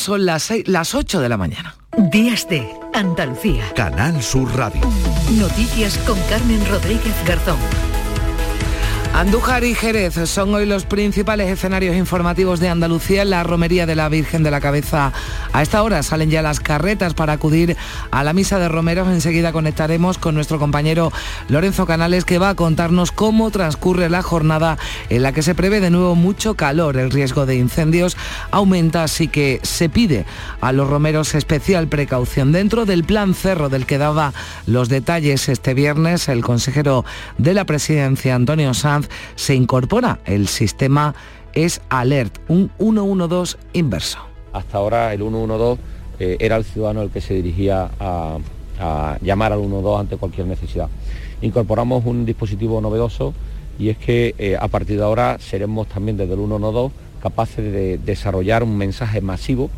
Son las, seis- las 8 de la mañana. Días de Andalucía. Canal Sur Radio. Noticias con Carmen Rodríguez Garzón. Andújar y Jerez son hoy los principales escenarios informativos de Andalucía en la romería de la Virgen de la Cabeza. A esta hora salen ya las carretas para acudir a la misa de romeros. Enseguida conectaremos con nuestro compañero Lorenzo Canales que va a contarnos cómo transcurre la jornada en la que se prevé de nuevo mucho calor. El riesgo de incendios aumenta, así que se pide a los romeros especial precaución. Dentro del plan cerro del que daba los detalles este viernes, el consejero de la presidencia, Antonio Sanz, se incorpora el sistema es Alert, un 112 inverso. Hasta ahora el 112 eh, era el ciudadano el que se dirigía a, llamar al 112 ante cualquier necesidad. Incorporamos un dispositivo novedoso y es que eh, a partir de ahora seremos también desde el 112 capaces de desarrollar un mensaje masivo,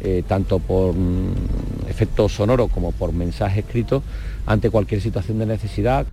eh, tanto por mm, efecto sonoro como por mensaje escrito, ante cualquier situación de necesidad.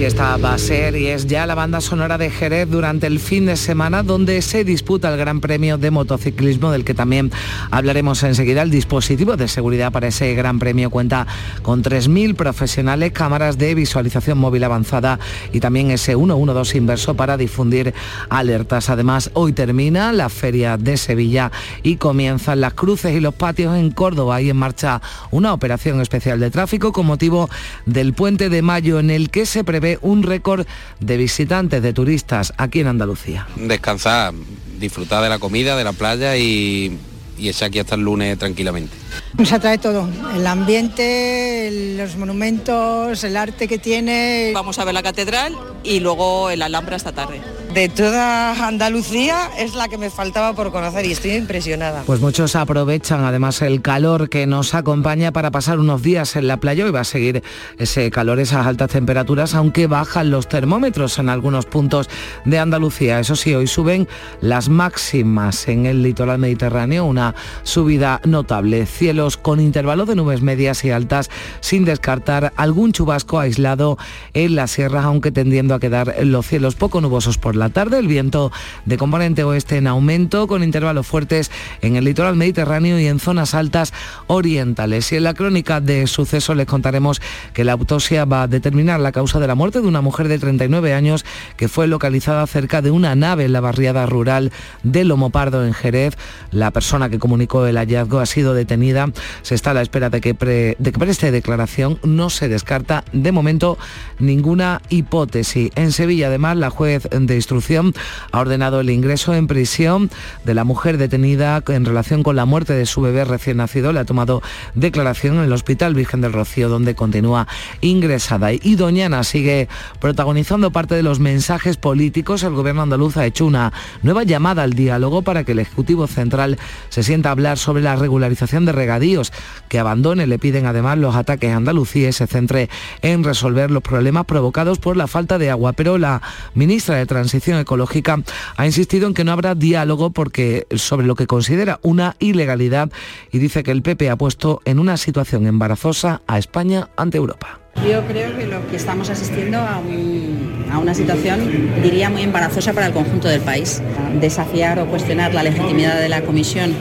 Y esta va a ser y es ya la banda sonora de Jerez durante el fin de semana donde se disputa el Gran Premio de Motociclismo del que también hablaremos enseguida. El dispositivo de seguridad para ese Gran Premio cuenta con 3.000 profesionales, cámaras de visualización móvil avanzada y también ese 112 inverso para difundir alertas. Además, hoy termina la Feria de Sevilla y comienzan las cruces y los patios en Córdoba. Hay en marcha una operación especial de tráfico con motivo del puente de mayo en el que se prevé un récord de visitantes, de turistas aquí en Andalucía. descansar, disfrutar de la comida, de la playa y, y echar aquí hasta el lunes tranquilamente. Nos atrae todo, el ambiente, los monumentos, el arte que tiene. Vamos a ver la catedral y luego el Alhambra esta tarde. De toda Andalucía es la que me faltaba por conocer y estoy impresionada. Pues muchos aprovechan además el calor que nos acompaña para pasar unos días en la playa y va a seguir ese calor, esas altas temperaturas, aunque bajan los termómetros en algunos puntos de Andalucía. Eso sí, hoy suben las máximas en el litoral mediterráneo, una subida notable. Cielos con intervalos de nubes medias y altas, sin descartar algún chubasco aislado en las sierras, aunque tendiendo a quedar los cielos poco nubosos por la tarde. El viento de componente oeste en aumento, con intervalos fuertes en el litoral mediterráneo y en zonas altas orientales. Y en la crónica de sucesos les contaremos que la autopsia va a determinar la causa de la muerte de una mujer de 39 años que fue localizada cerca de una nave en la barriada rural de Lomopardo en Jerez. La persona que comunicó el hallazgo ha sido detenida. Se está a la espera de que, pre- de que preste declaración. No se descarta de momento ninguna hipótesis. En Sevilla, además, la juez de instrucción ha ordenado el ingreso en prisión de la mujer detenida en relación con la muerte de su bebé recién nacido. Le ha tomado declaración en el Hospital Virgen del Rocío, donde continúa ingresada. Y Doñana sigue protagonizando parte de los mensajes políticos. El gobierno andaluz ha hecho una nueva llamada al diálogo para que el Ejecutivo Central se sienta a hablar sobre la regularización de regadíos, que abandone, le piden además los ataques a Andalucía y se centre en resolver los problemas provocados por la falta de agua. Pero la ministra de Transición Ecológica ha insistido en que no habrá diálogo porque sobre lo que considera una ilegalidad y dice que el PP ha puesto en una situación embarazosa a España ante Europa. Yo creo que lo que estamos asistiendo a, un- a una situación, diría, muy embarazosa para el conjunto del país. Desafiar o cuestionar la legitimidad de la Comisión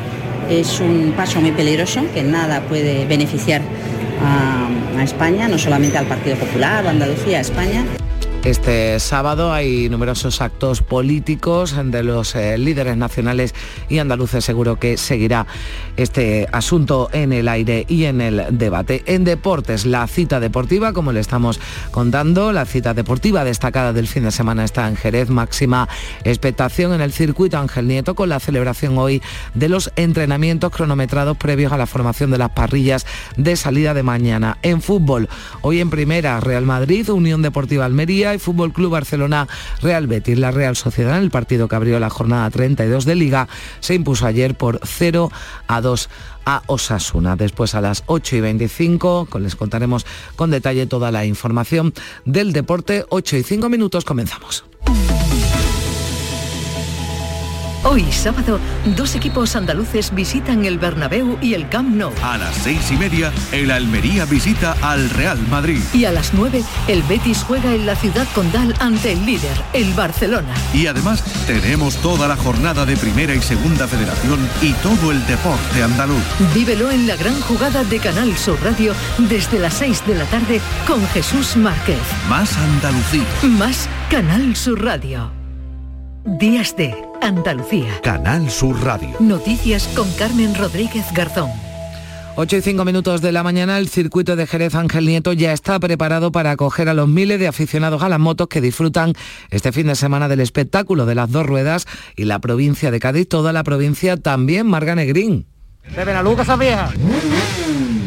es un paso muy peligroso que nada puede beneficiar a, España, no solamente al Partido Popular o Andalucía, a España. Este sábado hay numerosos actos políticos de los eh, líderes nacionales y andaluces. Seguro que seguirá este asunto en el aire y en el debate. En deportes, la cita deportiva, como le estamos contando, la cita deportiva destacada del fin de semana está en Jerez. Máxima expectación en el circuito Ángel Nieto con la celebración hoy de los entrenamientos cronometrados previos a la formación de las parrillas de salida de mañana. En fútbol, hoy en primera, Real Madrid, Unión Deportiva Almería y Fútbol Club Barcelona, Real Betis. La Real Sociedad, en el partido que abrió la jornada 32 de Liga, se impuso ayer por 0 a 2 a Osasuna. Después a las 8 y 25 con- les contaremos con detalle toda la información del deporte. 8 y 5 minutos comenzamos. Hoy sábado, dos equipos andaluces visitan el Bernabéu y el Camp Nou. A las seis y media, el Almería visita al Real Madrid. Y a las nueve, el Betis juega en la ciudad condal ante el líder, el Barcelona. Y además tenemos toda la jornada de Primera y Segunda Federación y todo el deporte andaluz. Vívelo en la gran jugada de Canal Sur Radio desde las 6 de la tarde con Jesús Márquez. Más Andalucía. Más Canal Sur Radio. Días de Andalucía. Canal Sur Radio. Noticias con Carmen Rodríguez Garzón. 8 y 5 minutos de la mañana, el circuito de Jerez Ángel Nieto ya está preparado para acoger a los miles de aficionados a las motos que disfrutan este fin de semana del espectáculo de las dos ruedas y la provincia de Cádiz, toda la provincia también, Marga Negrín. ¿De Benaluca esa vieja?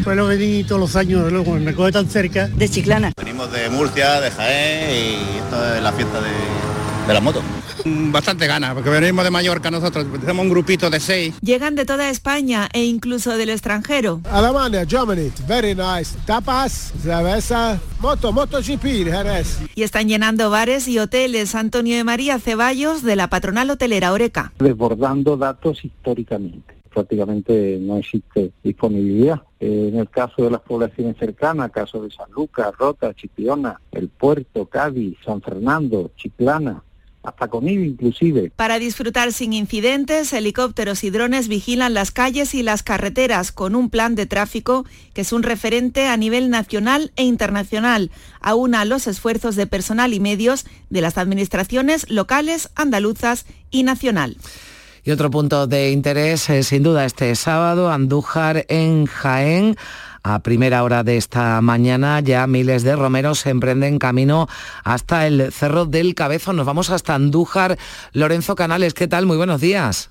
Fue lo que todos los años, luego me coge tan cerca. De Chiclana. Venimos de Murcia, de Jaén y esto es la fiesta de, de las motos. Bastante ganas, porque venimos de Mallorca nosotros, tenemos un grupito de seis. Llegan de toda España e incluso del extranjero. Alemania, Germany, very nice. Tapas, cerveza, moto, moto GP, Jerez. Y están llenando bares y hoteles. Antonio de María Ceballos, de la patronal hotelera Oreca. Desbordando datos históricamente prácticamente no existe disponibilidad. Eh, en el caso de las poblaciones cercanas, caso de San Lucas, Rota, Chipiona, El Puerto, Cádiz, San Fernando, Chiclana, hasta conmigo inclusive. Para disfrutar sin incidentes, helicópteros y drones vigilan las calles y las carreteras con un plan de tráfico que es un referente a nivel nacional e internacional, aúna los esfuerzos de personal y medios de las administraciones locales, andaluzas y nacional. Y otro punto de interés, es sin duda, este sábado, Andújar en Jaén. A primera hora de esta mañana ya miles de romeros se emprenden camino hasta el Cerro del Cabezo. Nos vamos hasta Andújar. Lorenzo Canales, ¿qué tal? Muy buenos días.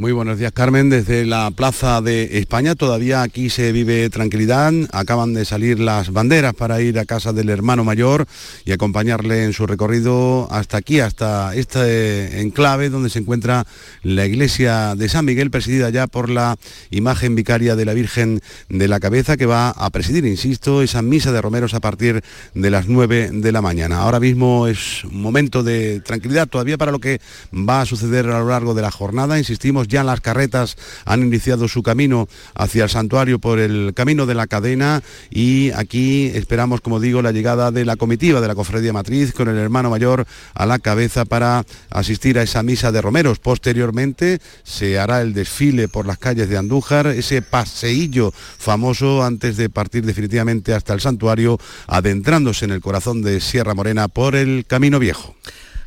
Muy buenos días, Carmen. Desde la Plaza de España todavía aquí se vive tranquilidad. Acaban de salir las banderas para ir a casa del hermano mayor y acompañarle en su recorrido hasta aquí, hasta este enclave donde se encuentra la iglesia de San Miguel, presidida ya por la imagen vicaria de la Virgen de la Cabeza, que va a presidir, insisto, esa misa de romeros a partir de las 9 de la mañana. Ahora mismo es un momento de tranquilidad todavía para lo que va a suceder a lo largo de la jornada. Insistimos, ya las carretas han iniciado su camino hacia el santuario por el camino de la cadena y aquí esperamos, como digo, la llegada de la comitiva de la Cofradía Matriz con el hermano mayor a la cabeza para asistir a esa misa de romeros. Posteriormente se hará el desfile por las calles de Andújar, ese paseillo famoso antes de partir definitivamente hasta el santuario, adentrándose en el corazón de Sierra Morena por el Camino Viejo.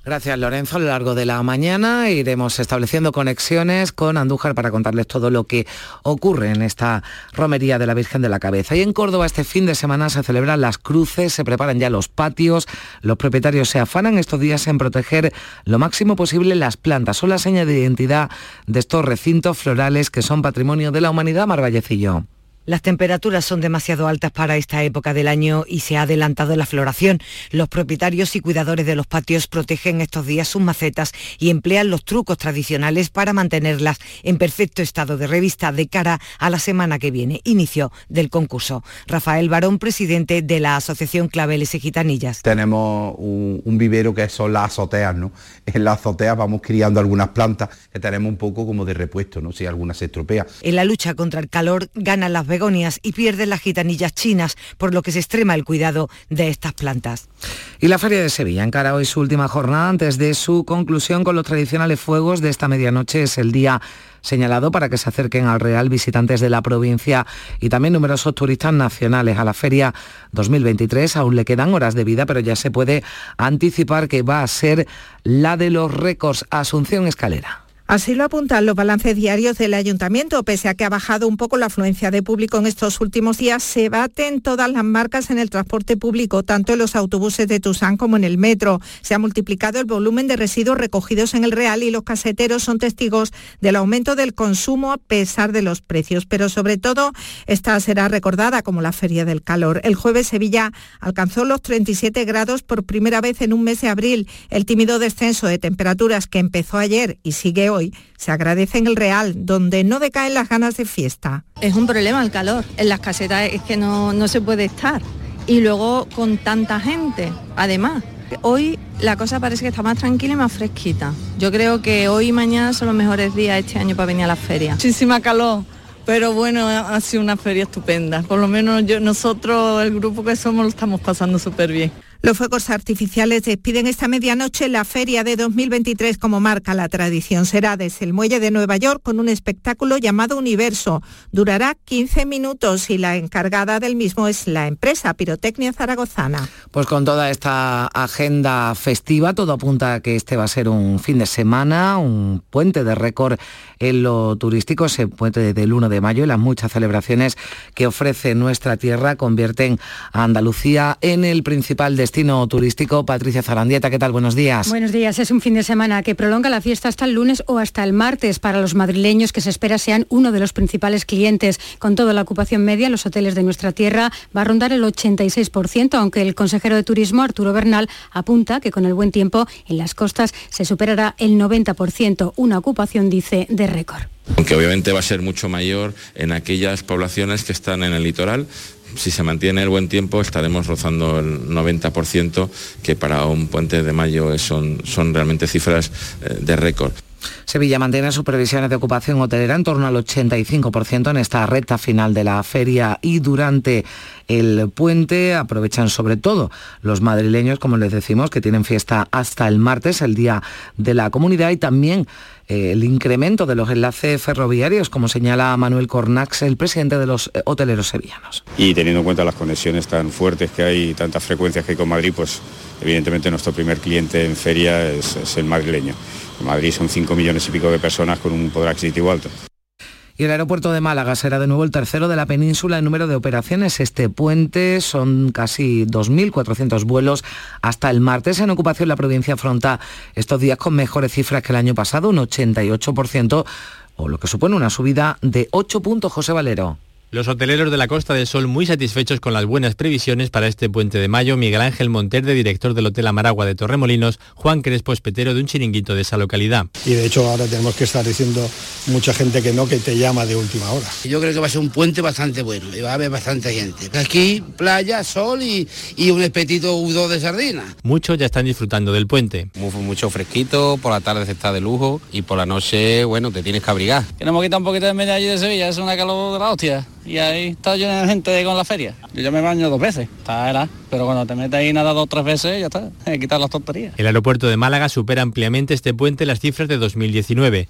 Gracias Lorenzo. A lo largo de la mañana iremos estableciendo conexiones con Andújar para contarles todo lo que ocurre en esta romería de la Virgen de la Cabeza. Y en Córdoba este fin de semana se celebran las cruces, se preparan ya los patios, los propietarios se afanan estos días en proteger lo máximo posible las plantas. Son la seña de identidad de estos recintos florales que son patrimonio de la humanidad, Marvallecillo. Las temperaturas son demasiado altas para esta época del año y se ha adelantado la floración. Los propietarios y cuidadores de los patios protegen estos días sus macetas y emplean los trucos tradicionales para mantenerlas en perfecto estado de revista de cara a la semana que viene, inicio del concurso. Rafael Barón, presidente de la Asociación Claveles y Gitanillas. Tenemos un, un vivero que son las azoteas, ¿no? En las azoteas vamos criando algunas plantas que tenemos un poco como de repuesto, ¿no? Si alguna se estropea. En la lucha contra el calor ganan las begonias y pierden las gitanillas chinas, por lo que se extrema el cuidado de estas plantas. Y la Feria de Sevilla encara hoy su última jornada antes de su conclusión con los tradicionales fuegos de esta medianoche. Es el día señalado para que se acerquen al Real visitantes de la provincia y también numerosos turistas nacionales. A la feria 2023 aún le quedan horas de vida, pero ya se puede anticipar que va a ser la de los récords. Asunción Escalera. Así lo apuntan los balances diarios del ayuntamiento. Pese a que ha bajado un poco la afluencia de público en estos últimos días, se baten todas las marcas en el transporte público, tanto en los autobuses de Tusán como en el metro. Se ha multiplicado el volumen de residuos recogidos en el Real y los caseteros son testigos del aumento del consumo a pesar de los precios. Pero sobre todo, esta será recordada como la Feria del Calor. El jueves Sevilla alcanzó los 37 grados por primera vez en un mes de abril. El tímido descenso de temperaturas que empezó ayer y sigue hoy se agradece en el Real, donde no decaen las ganas de fiesta. Es un problema el calor. En las casetas es que no, no se puede estar. Y luego con tanta gente, además Hoy la cosa parece que está más tranquila y más fresquita. Yo creo que hoy y mañana son los mejores días este año para venir a la feria. Muchísima calor. Pero bueno, ha sido una feria estupenda. Por lo menos yo, nosotros, el grupo que somos, lo estamos pasando súper bien. Los fuegos artificiales despiden esta medianoche la feria de 2023 como marca la tradición. Será desde el muelle de Nueva York con un espectáculo llamado Universo. Durará 15 minutos y la encargada del mismo es la empresa Pirotecnia Zaragozana. Pues con toda esta agenda festiva, todo apunta a que este va a ser un fin de semana, un puente de récord en lo turístico, ese puente del 1 de mayo y las muchas celebraciones que ofrece nuestra tierra convierten a Andalucía en el principal destino turístico. Patricia Zarandieta, ¿qué tal? Buenos días. Buenos días. Es un fin de semana que prolonga la fiesta hasta el lunes o hasta el martes para los madrileños que se espera sean uno de los principales clientes. Con toda la ocupación media, los hoteles de nuestra tierra va a rondar el 86%, aunque el consejero de Turismo, Arturo Bernal, apunta que con el buen tiempo en las costas se superará el 90%, una ocupación, dice, de récord. Aunque obviamente va a ser mucho mayor en aquellas poblaciones que están en el litoral, si se mantiene el buen tiempo estaremos rozando el 90%, que para un puente de mayo son, son realmente cifras eh, de récord. Sevilla mantiene sus previsiones de ocupación hotelera en torno al 85% en esta recta final de la feria y durante el puente aprovechan sobre todo los madrileños, como les decimos, que tienen fiesta hasta el martes, el Día de la Comunidad, y también eh, el incremento de los enlaces ferroviarios, como señala Manuel Cornax, el presidente de los eh, hoteleros sevillanos. Y teniendo en cuenta las conexiones tan fuertes que hay, tantas frecuencias que hay con Madrid, pues evidentemente nuestro primer cliente en feria es, es el madrileño. Madrid son 5 millones y pico de personas con un poder adquisitivo alto. Y el aeropuerto de Málaga será de nuevo el tercero de la península en número de operaciones. Este puente son casi 2.400 vuelos hasta el martes. En ocupación la provincia afronta estos días con mejores cifras que el año pasado, un 88%, o lo que supone una subida de 8 puntos, José Valero. Los hoteleros de la Costa del Sol muy satisfechos con las buenas previsiones para este puente de mayo. Miguel Ángel Monterde, director del Hotel Amaragua de Torremolinos, Juan Crespo, espetero de un chiringuito de esa localidad. Y de hecho ahora tenemos que estar diciendo mucha gente que no, que te llama de última hora. Yo creo que va a ser un puente bastante bueno y va a haber bastante gente. Aquí playa, sol y, y un espetito U2 de sardina. Muchos ya están disfrutando del puente. Mucho fresquito, por la tarde se está de lujo y por la noche, bueno, te tienes que abrigar. Que nos hemos quitado un poquito de media allí de Sevilla, es una calor de la hostia y ahí está lleno de gente con la feria. Yo ya me baño dos veces, está era, pero cuando te metes ahí nada dos o tres veces ya está, hay que quitar las tonterías. El aeropuerto de Málaga supera ampliamente este puente las cifras de 2019.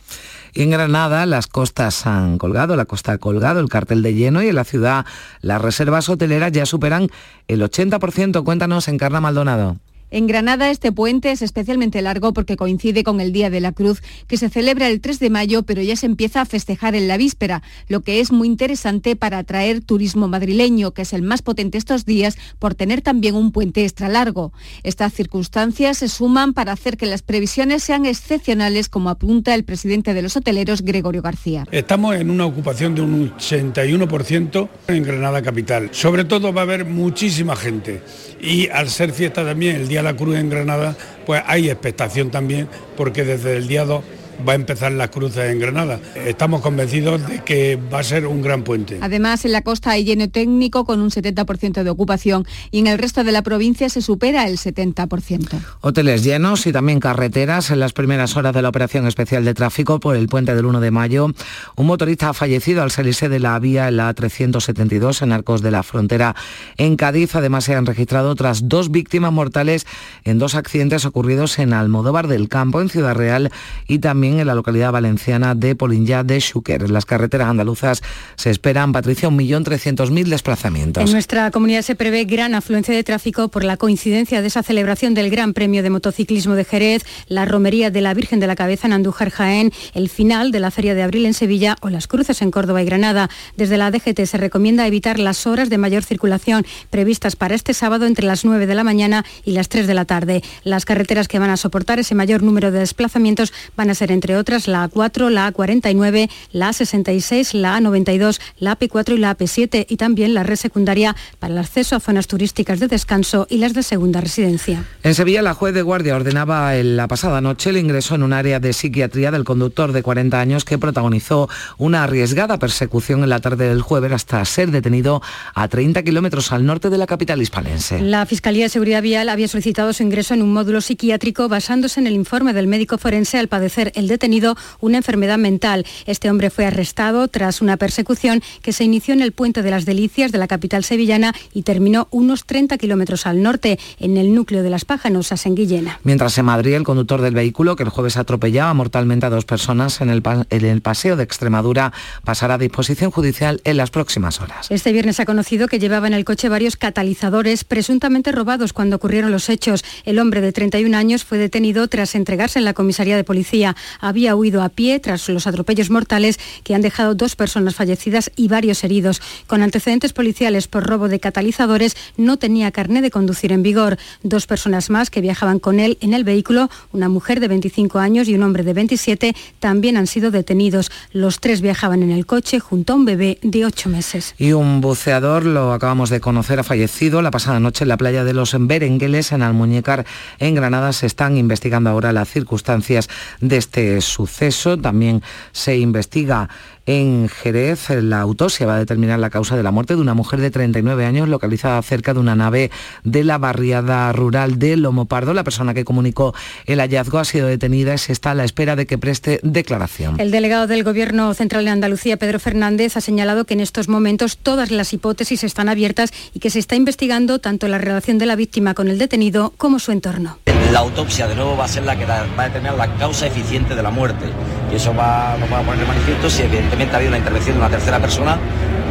Y en Granada las costas han colgado, la costa ha colgado el cartel de lleno y en la ciudad las reservas hoteleras ya superan el 80%. Cuéntanos, Encarna Maldonado. En Granada este puente es especialmente largo porque coincide con el Día de la Cruz, que se celebra el 3 de mayo, pero ya se empieza a festejar en la víspera, lo que es muy interesante para atraer turismo madrileño, que es el más potente estos días por tener también un puente extra largo. Estas circunstancias se suman para hacer que las previsiones sean excepcionales, como apunta el presidente de los hoteleros, Gregorio García. Estamos en una ocupación de un 81% en Granada capital. Sobre todo va a haber muchísima gente y al ser fiesta también el Día la Cruz en Granada, pues hay expectación también porque desde el día 2 va a empezar las cruces en Granada. Estamos convencidos de que va a ser un gran puente. Además, en la costa hay lleno técnico con un 70% de ocupación y en el resto de la provincia se supera el 70%. Hoteles llenos y también carreteras. En las primeras horas de la operación especial de tráfico por el puente del 1 de mayo, un motorista ha fallecido al salirse de la vía en la 372 en Arcos de la Frontera en Cádiz. Además, se han registrado otras dos víctimas mortales en dos accidentes ocurridos en Almodóvar del Campo, en Ciudad Real, y también en la localidad valenciana de Polinyà de Xúquer. En las carreteras andaluzas se esperan, Patricia, 1.300.000 desplazamientos. En nuestra comunidad se prevé gran afluencia de tráfico por la coincidencia de esa celebración del Gran Premio de Motociclismo de Jerez, la romería de la Virgen de la Cabeza en Andújar Jaén, el final de la Feria de Abril en Sevilla o las cruces en Córdoba y Granada. Desde la DGT se recomienda evitar las horas de mayor circulación previstas para este sábado entre las 9 de la mañana y las 3 de la tarde. Las carreteras que van a soportar ese mayor número de desplazamientos van a ser ser entre otras la A4, la A49, la A66, la A92, la AP4 y la AP7 y también la red secundaria para el acceso a zonas turísticas de descanso y las de segunda residencia. En Sevilla, la juez de guardia ordenaba en la pasada noche el ingreso en un área de psiquiatría del conductor de 40 años que protagonizó una arriesgada persecución en la tarde del jueves hasta ser detenido a 30 kilómetros al norte de la capital hispalense. La Fiscalía de Seguridad Vial había solicitado su ingreso en un módulo psiquiátrico basándose en el informe del médico forense al padecer el detenido una enfermedad mental. Este hombre fue arrestado tras una persecución que se inició en el puente de las Delicias de la capital sevillana y terminó unos 30 kilómetros al norte, en el núcleo de Las Pájanos, a Senguillena. Mientras en Madrid, el conductor del vehículo que el jueves atropellaba mortalmente a dos personas en el, en el paseo de Extremadura pasará a disposición judicial en las próximas horas. Este viernes ha conocido que llevaba en el coche varios catalizadores presuntamente robados cuando ocurrieron los hechos. El hombre de 31 años fue detenido tras entregarse en la comisaría de policía. Había huido a pie tras los atropellos mortales que han dejado dos personas fallecidas y varios heridos. Con antecedentes policiales por robo de catalizadores, no tenía carné de conducir en vigor. Dos personas más que viajaban con él en el vehículo, una mujer de 25 años y un hombre de 27, también han sido detenidos. Los tres viajaban en el coche junto a un bebé de 8 meses. Y un buceador, lo acabamos de conocer, ha fallecido la pasada noche en la playa de los Berengueles, en Almuñécar, en Granada. Se están investigando ahora las circunstancias de este suceso. También se investiga en Jerez. La autopsia va a determinar la causa de la muerte de una mujer de 39 años localizada cerca de una nave de la barriada rural de Lomopardo. La persona que comunicó el hallazgo ha sido detenida y se está a la espera de que preste declaración. El delegado del Gobierno Central de Andalucía, Pedro Fernández, ha señalado que en estos momentos todas las hipótesis están abiertas y que se está investigando tanto la relación de la víctima con el detenido como su entorno. La autopsia de nuevo va a ser la que va a determinar la causa eficiente de la muerte y eso va, nos va a poner de manifiesto si evidentemente ha habido una intervención de una tercera persona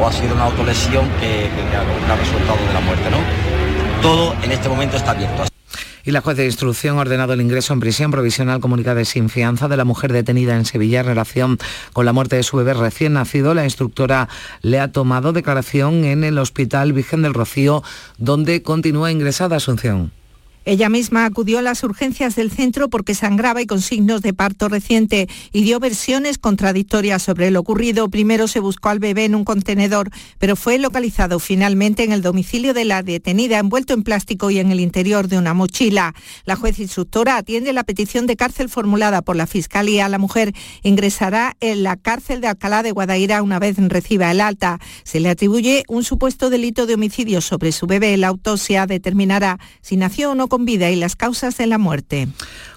o ha sido una autolesión que, que ha resultado de la muerte. ¿no? Todo en este momento está abierto. Y la juez de instrucción ha ordenado el ingreso en prisión provisional comunicada sin fianza de la mujer detenida en Sevilla en relación con la muerte de su bebé recién nacido. La instructora le ha tomado declaración en el Hospital Virgen del Rocío, donde continúa ingresada Asunción. Ella misma acudió a las urgencias del centro porque sangraba y con signos de parto reciente y dio versiones contradictorias sobre lo ocurrido. Primero se buscó al bebé en un contenedor, pero fue localizado finalmente en el domicilio de la detenida, envuelto en plástico y en el interior de una mochila. La juez instructora atiende la petición de cárcel formulada por la Fiscalía. La mujer ingresará en la cárcel de Alcalá de Guadaira una vez reciba el alta. Se le atribuye un supuesto delito de homicidio sobre su bebé. La autopsia determinará si nació o no vida y las causas de la muerte.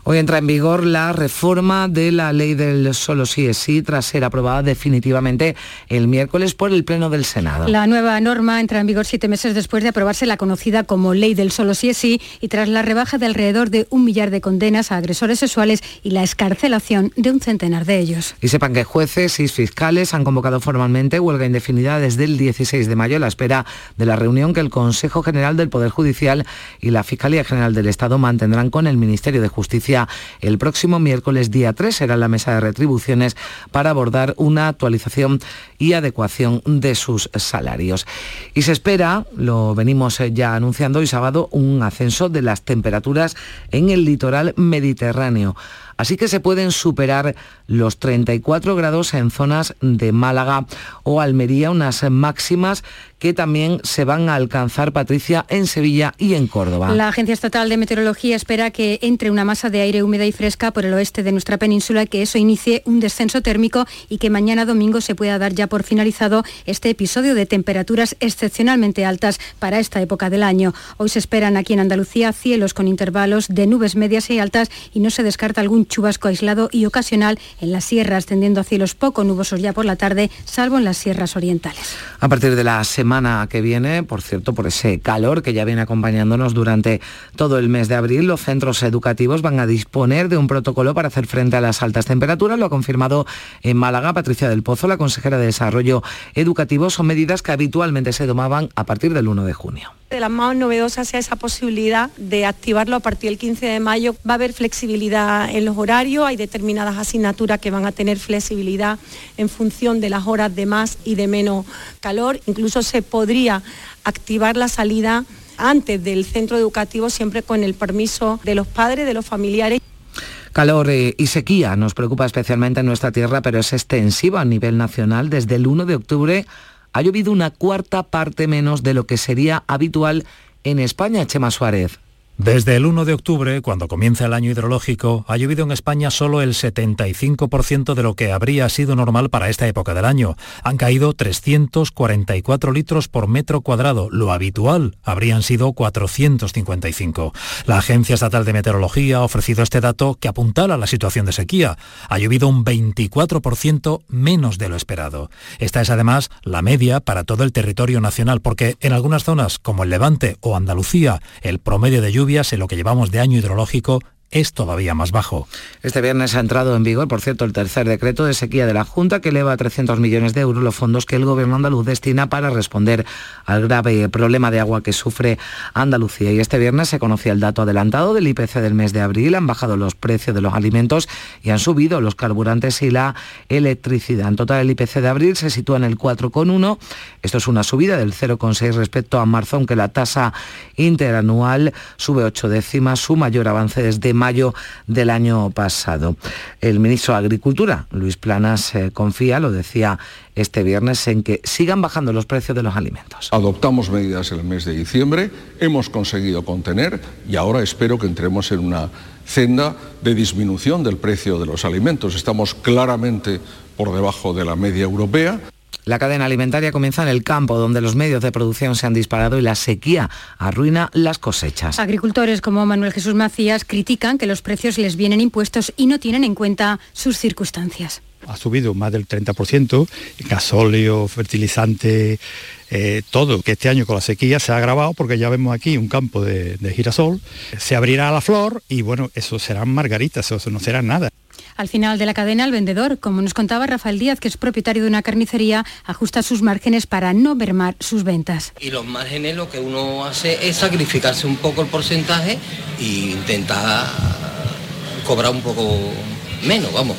Hoy entra en vigor la reforma de la ley del solo sí es sí tras ser aprobada definitivamente el miércoles por el Pleno del Senado. La nueva norma entra en vigor siete meses después de aprobarse la conocida como ley del solo sí es sí y tras la rebaja de alrededor de un millar de condenas a agresores sexuales y la escarcelación de un centenar de ellos. Y sepan que jueces y fiscales han convocado formalmente huelga indefinida desde el 16 de mayo a la espera de la reunión que el Consejo General del Poder Judicial y la Fiscalía General del Estado mantendrán con el Ministerio de Justicia el próximo miércoles día 3 será la mesa de retribuciones para abordar una actualización y adecuación de sus salarios. Y se espera, lo venimos ya anunciando hoy sábado, un ascenso de las temperaturas en el litoral mediterráneo. Así que se pueden superar los 34 grados en zonas de Málaga o Almería, unas máximas que también se van a alcanzar, Patricia, en Sevilla y en Córdoba. La Agencia Estatal de Meteorología espera que entre una masa de aire húmeda y fresca por el oeste de nuestra península, que eso inicie un descenso térmico y que mañana domingo se pueda dar ya por finalizado este episodio de temperaturas excepcionalmente altas para esta época del año. Hoy se esperan aquí en Andalucía cielos con intervalos de nubes medias y altas y no se descarta algún chubasco aislado y ocasional en las sierras, tendiendo a cielos poco nubosos ya por la tarde, salvo en las sierras orientales. A partir de la semana que viene, por cierto, por ese calor que ya viene acompañándonos durante todo el mes de abril, los centros educativos van a disponer de un protocolo para hacer frente a las altas temperaturas. Lo ha confirmado en Málaga Patricia del Pozo, la consejera de Desarrollo Educativo. Son medidas que habitualmente se tomaban a partir del 1 de junio de las más novedosas sea esa posibilidad de activarlo a partir del 15 de mayo. Va a haber flexibilidad en los horarios, hay determinadas asignaturas que van a tener flexibilidad en función de las horas de más y de menos calor. Incluso se podría activar la salida antes del centro educativo siempre con el permiso de los padres, de los familiares. Calor eh, y sequía nos preocupa especialmente en nuestra tierra, pero es extensiva a nivel nacional. Desde el 1 de octubre ha llovido una cuarta parte menos de lo que sería habitual en España, Chema Suárez. Desde el 1 de octubre, cuando comienza el año hidrológico, ha llovido en España solo el 75% de lo que habría sido normal para esta época del año. Han caído 344 litros por metro cuadrado. Lo habitual habrían sido 455. La Agencia Estatal de Meteorología ha ofrecido este dato que apuntala la situación de sequía. Ha llovido un 24% menos de lo esperado. Esta es además la media para todo el territorio nacional, porque en algunas zonas, como el Levante o Andalucía, el promedio de lluvia lluvias en lo que llevamos de año hidrológico es todavía más bajo. Este viernes ha entrado en vigor, por cierto, el tercer decreto de sequía de la Junta que eleva a 300 millones de euros los fondos que el gobierno andaluz destina para responder al grave problema de agua que sufre Andalucía. Y este viernes se conocía el dato adelantado del IPC del mes de abril, han bajado los precios de los alimentos y han subido los carburantes y la electricidad. En total el IPC de abril se sitúa en el 4,1. Esto es una subida del 0,6 respecto a marzo, aunque la tasa interanual sube 8 décimas, su mayor avance desde mayo del año pasado. El ministro de Agricultura, Luis Planas, eh, confía, lo decía este viernes, en que sigan bajando los precios de los alimentos. Adoptamos medidas en el mes de diciembre, hemos conseguido contener y ahora espero que entremos en una senda de disminución del precio de los alimentos. Estamos claramente por debajo de la media europea. La cadena alimentaria comienza en el campo, donde los medios de producción se han disparado y la sequía arruina las cosechas. Agricultores como Manuel Jesús Macías critican que los precios les vienen impuestos y no tienen en cuenta sus circunstancias. Ha subido más del 30%, gasóleo, fertilizante, eh, todo, que este año con la sequía se ha agravado porque ya vemos aquí un campo de, de girasol, se abrirá la flor y bueno, eso serán margaritas, eso no será nada. Al final de la cadena, el vendedor, como nos contaba Rafael Díaz, que es propietario de una carnicería, ajusta sus márgenes para no mermar sus ventas. Y los márgenes lo que uno hace es sacrificarse un poco el porcentaje e intentar cobrar un poco menos, vamos.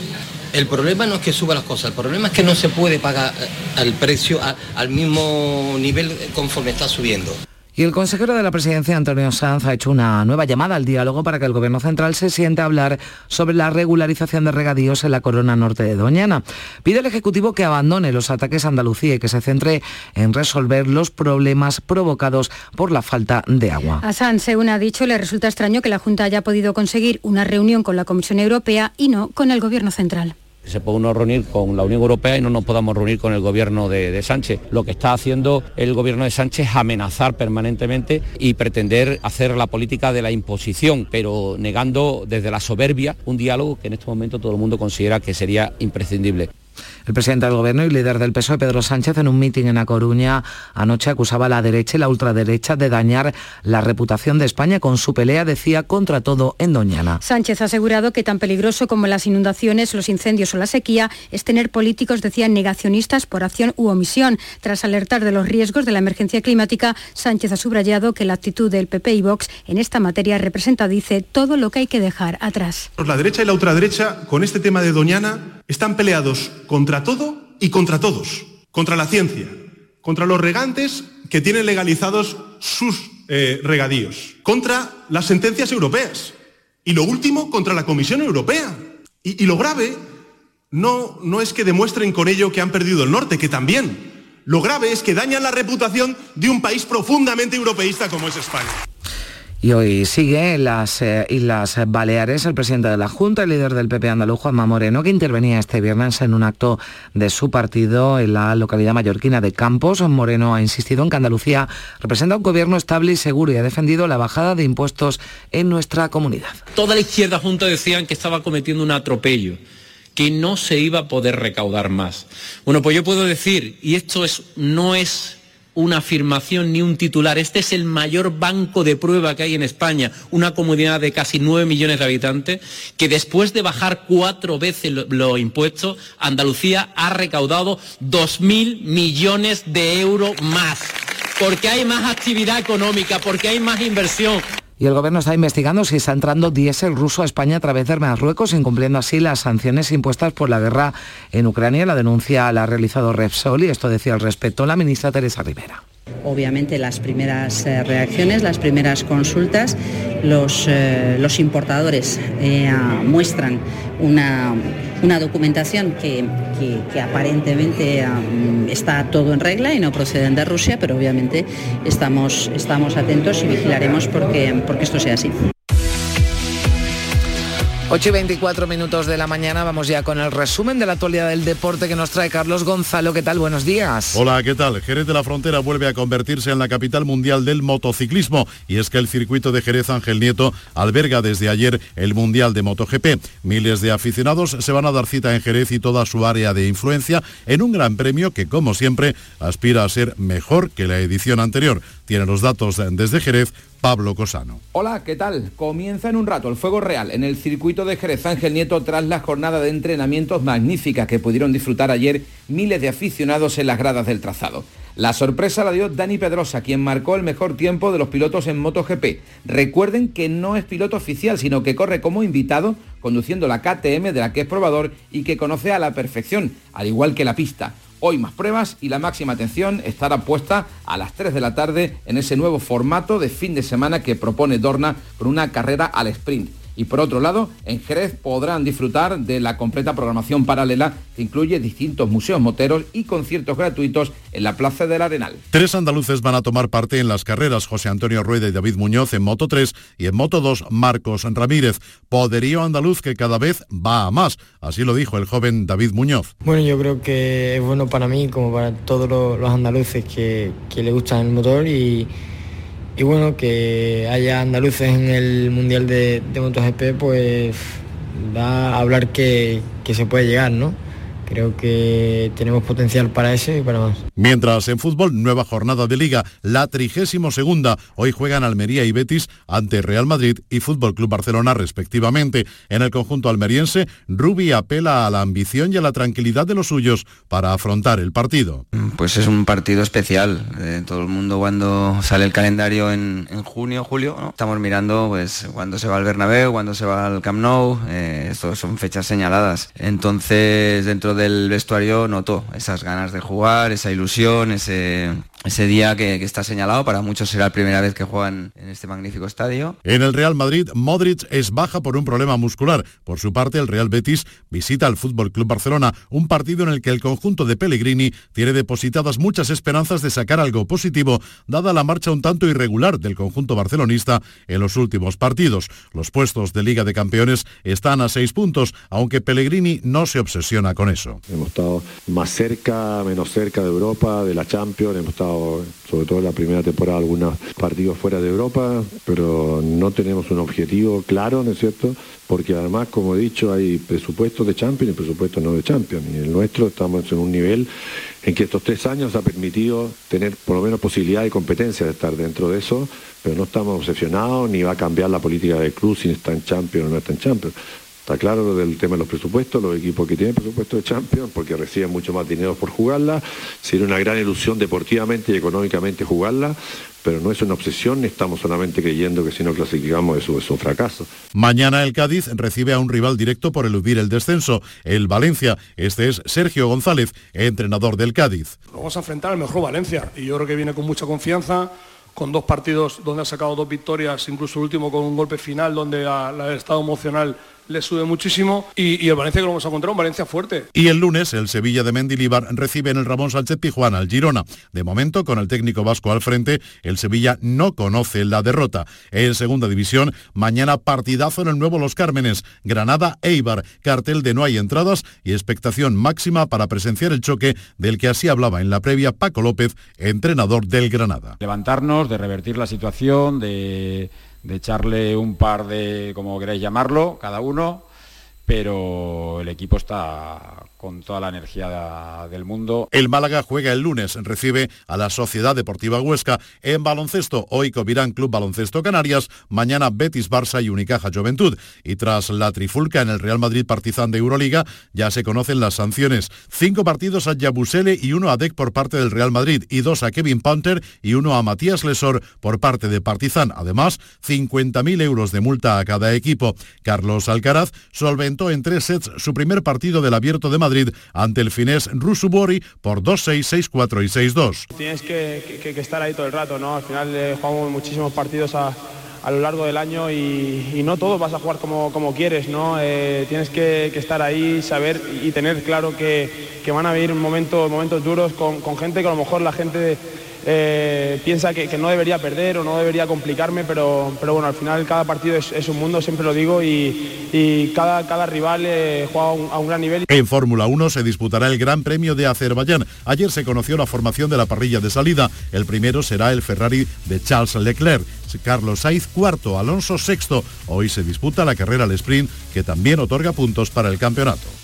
El problema no es que suba las cosas, el problema es que no se puede pagar al precio, al mismo nivel conforme está subiendo. Y el consejero de la presidencia, Antonio Sanz, ha hecho una nueva llamada al diálogo para que el Gobierno Central se siente a hablar sobre la regularización de regadíos en la corona norte de Doñana. Pide al Ejecutivo que abandone los ataques a Andalucía y que se centre en resolver los problemas provocados por la falta de agua. A Sanz, según ha dicho, le resulta extraño que la Junta haya podido conseguir una reunión con la Comisión Europea y no con el Gobierno Central se puede uno reunir con la Unión Europea y no nos podamos reunir con el gobierno de, de, Sánchez. Lo que está haciendo el gobierno de Sánchez es amenazar permanentemente y pretender hacer la política de la imposición, pero negando desde la soberbia un diálogo que en este momento todo el mundo considera que sería imprescindible. El presidente del Gobierno y líder del PSOE, Pedro Sánchez, en un mitin en A Coruña anoche acusaba a la derecha y la ultraderecha de dañar la reputación de España con su pelea, decía, contra todo en Doñana. Sánchez ha asegurado que tan peligroso como las inundaciones, los incendios o la sequía es tener políticos, decía, negacionistas por acción u omisión. Tras alertar de los riesgos de la emergencia climática, Sánchez ha subrayado que la actitud del PP y Vox en esta materia representa, dice, todo lo que hay que dejar atrás. La derecha y la ultraderecha, con este tema de Doñana, están peleados contra todo y contra todos, contra la ciencia, contra los regantes que tienen legalizados sus eh, regadíos, contra las sentencias europeas y lo último, contra la Comisión Europea. Y, y lo grave no, no es que demuestren con ello que han perdido el norte, que también. Lo grave es que dañan la reputación de un país profundamente europeísta como es España. Y hoy sigue en las eh, Islas Baleares el presidente de la Junta, el líder del PP andaluz, Juanma Moreno, que intervenía este viernes en un acto de su partido en la localidad mallorquina de Campos. Moreno ha insistido en que Andalucía representa un gobierno estable y seguro y ha defendido la bajada de impuestos en nuestra comunidad. Toda la izquierda junta decían que estaba cometiendo un atropello que no se iba a poder recaudar más. Bueno, pues yo puedo decir, y esto es, no es una afirmación ni un titular. Este es el mayor banco de prueba que hay en España, una comunidad de casi 9 millones de habitantes, que después de bajar cuatro veces los lo impuestos, Andalucía ha recaudado 2.000 millones de euros más. Porque hay más actividad económica, porque hay más inversión, y el gobierno está investigando si está entrando diésel ruso a España a través de Marruecos, incumpliendo así las sanciones impuestas por la guerra en Ucrania. La denuncia la ha realizado Repsol y esto decía al respecto la ministra Teresa Rivera. Obviamente las primeras eh, reacciones, las primeras consultas, los, eh, los importadores eh, muestran una, una documentación que, que, aparentemente está todo en regla y no proceden de Rusia, pero obviamente estamos, estamos atentos y vigilaremos porque, porque esto sea así. 8 y 24 minutos de la mañana, vamos ya con el resumen de la actualidad del deporte que nos trae Carlos Gonzalo. ¿Qué tal? Buenos días. Hola, ¿qué tal? Jerez de la Frontera vuelve a convertirse en la capital mundial del motociclismo y es que el circuito de Jerez Ángel Nieto alberga desde ayer el Mundial de MotoGP. Miles de aficionados se van a dar cita en Jerez y toda su área de influencia en un gran premio que, como siempre, aspira a ser mejor que la edición anterior. Tiene los datos desde Jerez Pablo Cosano. Hola, ¿qué tal? Comienza en un rato el fuego real en el circuito de Jerez Ángel Nieto tras la jornada de entrenamientos magníficas que pudieron disfrutar ayer miles de aficionados en las gradas del trazado. La sorpresa la dio Dani Pedrosa, quien marcó el mejor tiempo de los pilotos en MotoGP. Recuerden que no es piloto oficial, sino que corre como invitado conduciendo la KTM de la que es probador y que conoce a la perfección, al igual que la pista. Hoy más pruebas y la máxima atención estará puesta a las 3 de la tarde en ese nuevo formato de fin de semana que propone Dorna con una carrera al sprint. Y por otro lado, en Jerez podrán disfrutar de la completa programación paralela que incluye distintos museos moteros y conciertos gratuitos en la Plaza del Arenal. Tres andaluces van a tomar parte en las carreras, José Antonio Rueda y David Muñoz en Moto 3 y en Moto 2 Marcos Ramírez. Poderío andaluz que cada vez va a más, así lo dijo el joven David Muñoz. Bueno, yo creo que es bueno para mí como para todos los, andaluces que, que le gustan el motor y y bueno, que haya andaluces en el Mundial de, de MotoGP, pues da a hablar que, que se puede llegar, ¿no? Creo que tenemos potencial para eso y para más. Mientras en fútbol, nueva jornada de liga, la trigésimo segunda. Hoy juegan Almería y Betis ante Real Madrid y Fútbol Club Barcelona respectivamente. En el conjunto almeriense, Rubi apela a la ambición y a la tranquilidad de los suyos para afrontar el partido. Pues es un partido especial. Eh, todo el mundo cuando sale el calendario en, junio, julio, estamos mirando pues cuando se va al Bernabéu, cuando se va al Camp Nou. Eh, esto son fechas señaladas. Entonces, dentro del vestuario noto esas ganas de jugar, esa ilusión, ese, ese día que, está señalado. Para muchos será la primera vez que juegan en este magnífico estadio. En el Real Madrid, Modric es baja por un problema muscular. Por su parte, el Real Betis visita al Fútbol Club Barcelona, un partido en el que el conjunto de Pellegrini tiene depositadas muchas esperanzas de sacar algo positivo, dada la marcha un tanto irregular del conjunto barcelonista en los últimos partidos. Los puestos de Liga de Campeones están a seis puntos, aunque Pellegrini no se obsesiona con eso. Hemos estado más cerca, menos cerca de Europa, de la Champions, hemos estado sobre todo en la primera temporada, algunos partidos fuera de Europa, pero no tenemos un objetivo claro, ¿no es cierto? Porque además, como he dicho, hay presupuestos de Champions y presupuestos no de Champions. Y el nuestro estamos en un nivel en que estos tres años ha permitido tener por lo menos posibilidad de competencia de estar dentro de eso, pero no estamos obsesionados ni va a cambiar la política del club si está en Champions o no está en Champions. Está claro lo del tema de los presupuestos, los equipos que tienen presupuesto de Champions, porque reciben mucho más dinero por jugarla. Sería una gran ilusión deportivamente y económicamente jugarla, pero no es una obsesión, estamos solamente creyendo que si no clasificamos eso es un fracaso. Mañana el Cádiz recibe a un rival directo por eludir el descenso, el Valencia. Este es Sergio González, entrenador del Cádiz. Vamos a enfrentar al mejor Valencia y yo creo que viene con mucha confianza con dos partidos donde ha sacado dos victorias, incluso el último con un golpe final donde el estado emocional le sube muchísimo y, el Valencia que lo vamos a encontrar, un Valencia fuerte. Y el lunes el Sevilla de Mendilibar recibe en el Ramón Sánchez Pijuana al Girona. De momento, con el técnico vasco al frente, el Sevilla no conoce la derrota. En segunda división, mañana partidazo en el nuevo Los Cármenes, Granada Eibar, cartel de no hay entradas y expectación máxima para presenciar el choque del que así hablaba en la previa Paco López, entrenador del Granada. Levantarnos, de revertir la situación, de de echarle un par de, como queráis llamarlo, cada uno, pero el equipo está con toda la energía del mundo. El Málaga juega el lunes, recibe a la Sociedad Deportiva Huesca en baloncesto. Hoy Covirán Club Baloncesto Canarias, mañana Betis Barça y Unicaja Juventud. Y tras la trifulca en el Real Madrid Partizan de Euroliga, ya se conocen las sanciones. Cinco partidos a Yabusele y uno a Dec por parte del Real Madrid y dos a Kevin Punter y uno a Matías Lesor por parte de Partizan. Además, 50.000 euros de multa a cada equipo. Carlos Alcaraz solventó en tres sets su primer partido del Abierto de Madrid Ante el finés Rusubori por 2-6, 6-4 y 6-2. Tienes que, estar ahí todo el rato, ¿no? Al final eh, jugamos muchísimos partidos a, lo largo del año y, no todos vas a jugar como, quieres, ¿no? Eh, tienes que, estar ahí, saber y tener claro que, van a venir momentos, momentos duros con, gente que a lo mejor la gente eh, piensa que, no debería perder o no debería complicarme, pero, pero bueno, al final cada partido es, un mundo, siempre lo digo, y, cada, cada rival eh, juega a un, a un, gran nivel. En Fórmula 1 se disputará el Gran Premio de Azerbaiyán. Ayer se conoció la formación de la parrilla de salida. El primero será el Ferrari de Charles Leclerc. Carlos Sainz cuarto, Alonso sexto. Hoy se disputa la carrera al sprint que también otorga puntos para el campeonato.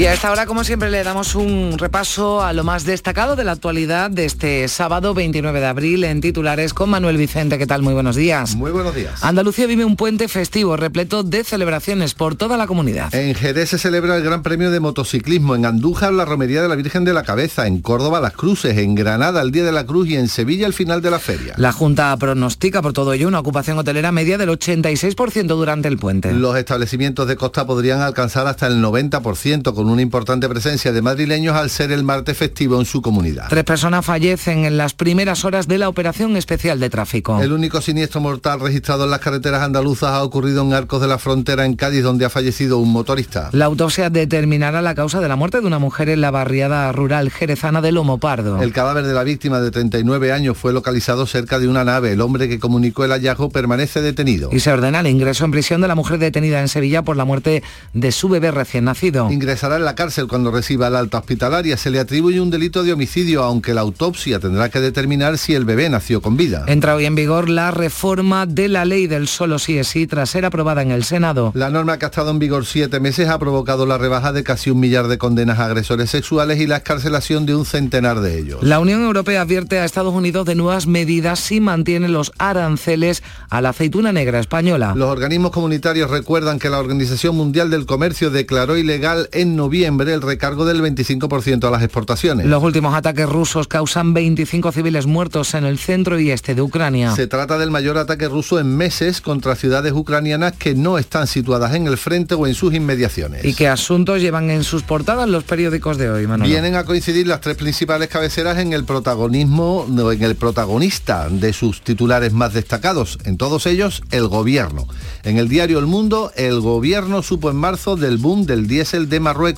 Y a esta hora, como siempre, le damos un repaso a lo más destacado de la actualidad de este sábado 29 de abril en titulares con Manuel Vicente. ¿Qué tal? Muy buenos días. Muy buenos días. Andalucía vive un puente festivo repleto de celebraciones por toda la comunidad. En Jerez se celebra el Gran Premio de Motociclismo, en Andújar la Romería de la Virgen de la Cabeza, en Córdoba las Cruces, en Granada el Día de la Cruz y en Sevilla el final de la feria. La Junta pronostica por todo ello una ocupación hotelera media del 86% durante el puente. Los establecimientos de costa podrían alcanzar hasta el 90% con una importante presencia de madrileños al ser el martes festivo en su comunidad. Tres personas fallecen en las primeras horas de la operación especial de tráfico. El único siniestro mortal registrado en las carreteras andaluzas ha ocurrido en Arcos de la Frontera en Cádiz, donde ha fallecido un motorista. La autopsia determinará la causa de la muerte de una mujer en la barriada rural jerezana de Lomo Pardo. El cadáver de la víctima de 39 años fue localizado cerca de una nave. El hombre que comunicó el hallazgo permanece detenido. Y se ordena el ingreso en prisión de la mujer detenida en Sevilla por la muerte de su bebé recién nacido. Ingresará en la cárcel cuando reciba la alta hospitalaria. Se le atribuye un delito de homicidio, aunque la autopsia tendrá que determinar si el bebé nació con vida. Entra hoy en vigor la reforma de la ley del solo sí es sí tras ser aprobada en el Senado. La norma que ha estado en vigor siete meses ha provocado la rebaja de casi un millar de condenas a agresores sexuales y la escarcelación de un centenar de ellos. La Unión Europea advierte a Estados Unidos de nuevas medidas si mantiene los aranceles a la aceituna negra española. Los organismos comunitarios recuerdan que la Organización Mundial del Comercio declaró ilegal en noviembre el recargo del 25% a las exportaciones. Los últimos ataques rusos causan 25 civiles muertos en el centro y este de Ucrania. Se trata del mayor ataque ruso en meses contra ciudades ucranianas que no están situadas en el frente o en sus inmediaciones. ¿Y qué asuntos llevan en sus portadas los periódicos de hoy, Manuel? Vienen a coincidir las tres principales cabeceras en el protagonismo, no, en el protagonista de sus titulares más destacados, en todos ellos el gobierno. En el diario El Mundo, el gobierno supo en marzo del boom del diésel de Marruecos.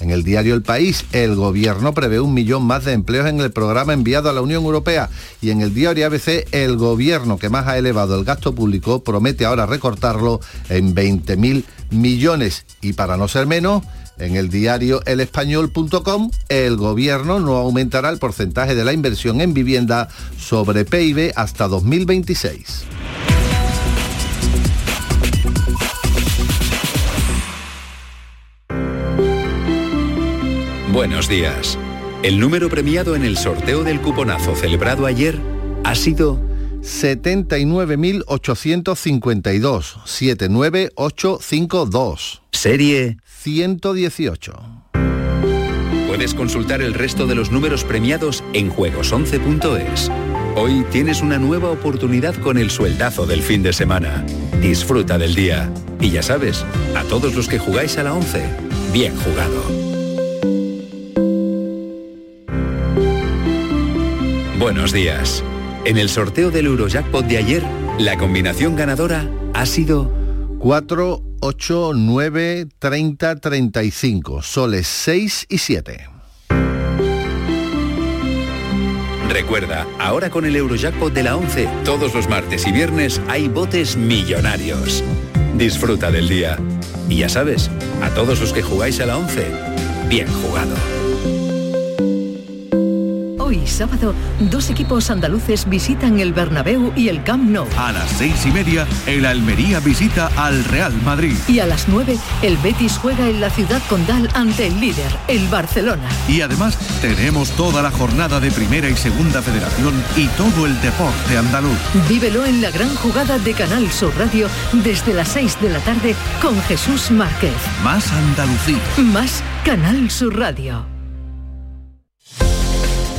En el diario El País, el gobierno prevé un millón más de empleos en el programa enviado a la Unión Europea. Y en el diario ABC, el gobierno que más ha elevado el gasto público promete ahora recortarlo en 20.000 millones. Y para no ser menos, en el diario elespañol.com, el gobierno no aumentará el porcentaje de la inversión en vivienda sobre PIB hasta 2026. Buenos días. El número premiado en el sorteo del cuponazo celebrado ayer ha sido 79.852. 79852. Serie 118. Puedes consultar el resto de los números premiados en juegos11.es. Hoy tienes una nueva oportunidad con el sueldazo del fin de semana. Disfruta del día. Y ya sabes, a todos los que jugáis a la 11, bien jugado. Buenos días. En el sorteo del Eurojackpot de ayer, la combinación ganadora ha sido 4, 8, 9, 30, 35, soles 6 y 7. Recuerda, ahora con el Eurojackpot de la 11, todos los martes y viernes hay botes millonarios. Disfruta del día. Y ya sabes, a todos los que jugáis a la 11, bien jugado. Hoy sábado, dos equipos andaluces visitan el Bernabéu y el Camp Nou. A las seis y media, el Almería visita al Real Madrid. Y a las nueve, el Betis juega en la ciudad condal ante el líder, el Barcelona. Y además, tenemos toda la jornada de Primera y Segunda Federación y todo el deporte andaluz. Vívelo en la gran jugada de Canal Sur Radio desde las 6 de la tarde con Jesús Márquez. Más Andalucía. Más Canal Sur Radio.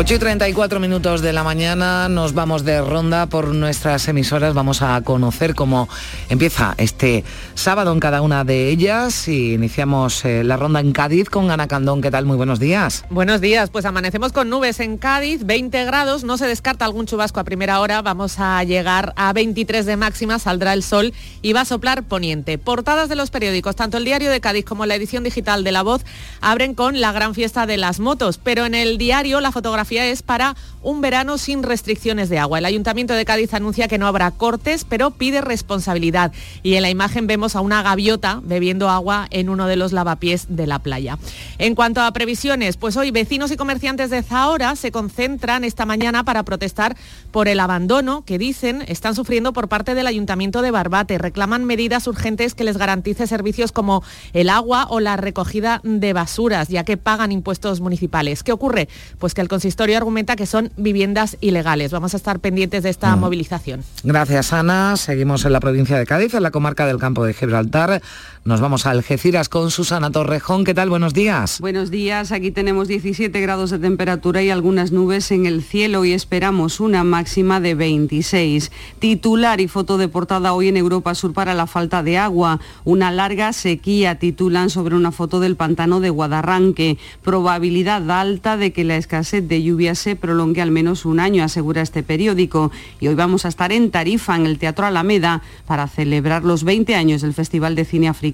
8 y 34 minutos de la mañana nos vamos de ronda por nuestras emisoras. Vamos a conocer cómo empieza este sábado en cada una de ellas y iniciamos eh, la ronda en Cádiz con Ana Candón. ¿Qué tal? Muy buenos días. Buenos días. Pues amanecemos con nubes en Cádiz, 20 grados. No se descarta algún chubasco a primera hora. Vamos a llegar a 23 de máxima. Saldrá el sol y va a soplar poniente. Portadas de los periódicos, tanto el diario de Cádiz como la edición digital de La Voz, abren con la gran fiesta de las motos. Pero en el diario la fotografía es para un verano sin restricciones de agua. El Ayuntamiento de Cádiz anuncia que no habrá cortes, pero pide responsabilidad. Y en la imagen vemos a una gaviota bebiendo agua en uno de los lavapiés de la playa. En cuanto a previsiones, pues hoy vecinos y comerciantes de Zahora se concentran esta mañana para protestar por el abandono que dicen están sufriendo por parte del Ayuntamiento de Barbate. Reclaman medidas urgentes que les garantice servicios como el agua o la recogida de basuras, ya que pagan impuestos municipales. ¿Qué ocurre? Pues que el consistorio argumenta que son viviendas ilegales. Vamos a estar pendientes de esta movilización. Gracias, Ana. Seguimos en la provincia de Cádiz, en la comarca del Campo de Gibraltar. Nos vamos a Algeciras con Susana Torrejón. ¿Qué tal? Buenos días. Buenos días. Aquí tenemos 17 grados de temperatura y algunas nubes en el cielo y esperamos una máxima de 26. Titular y foto de portada hoy en Europa Sur para la falta de agua. Una larga sequía titulan sobre una foto del pantano de Guadarranque. Probabilidad alta de que la escasez de lluvia se prolongue al menos un año, asegura este periódico. Y hoy vamos a estar en Tarifa, en el Teatro Alameda, para celebrar los 20 años del Festival de Cine Africano.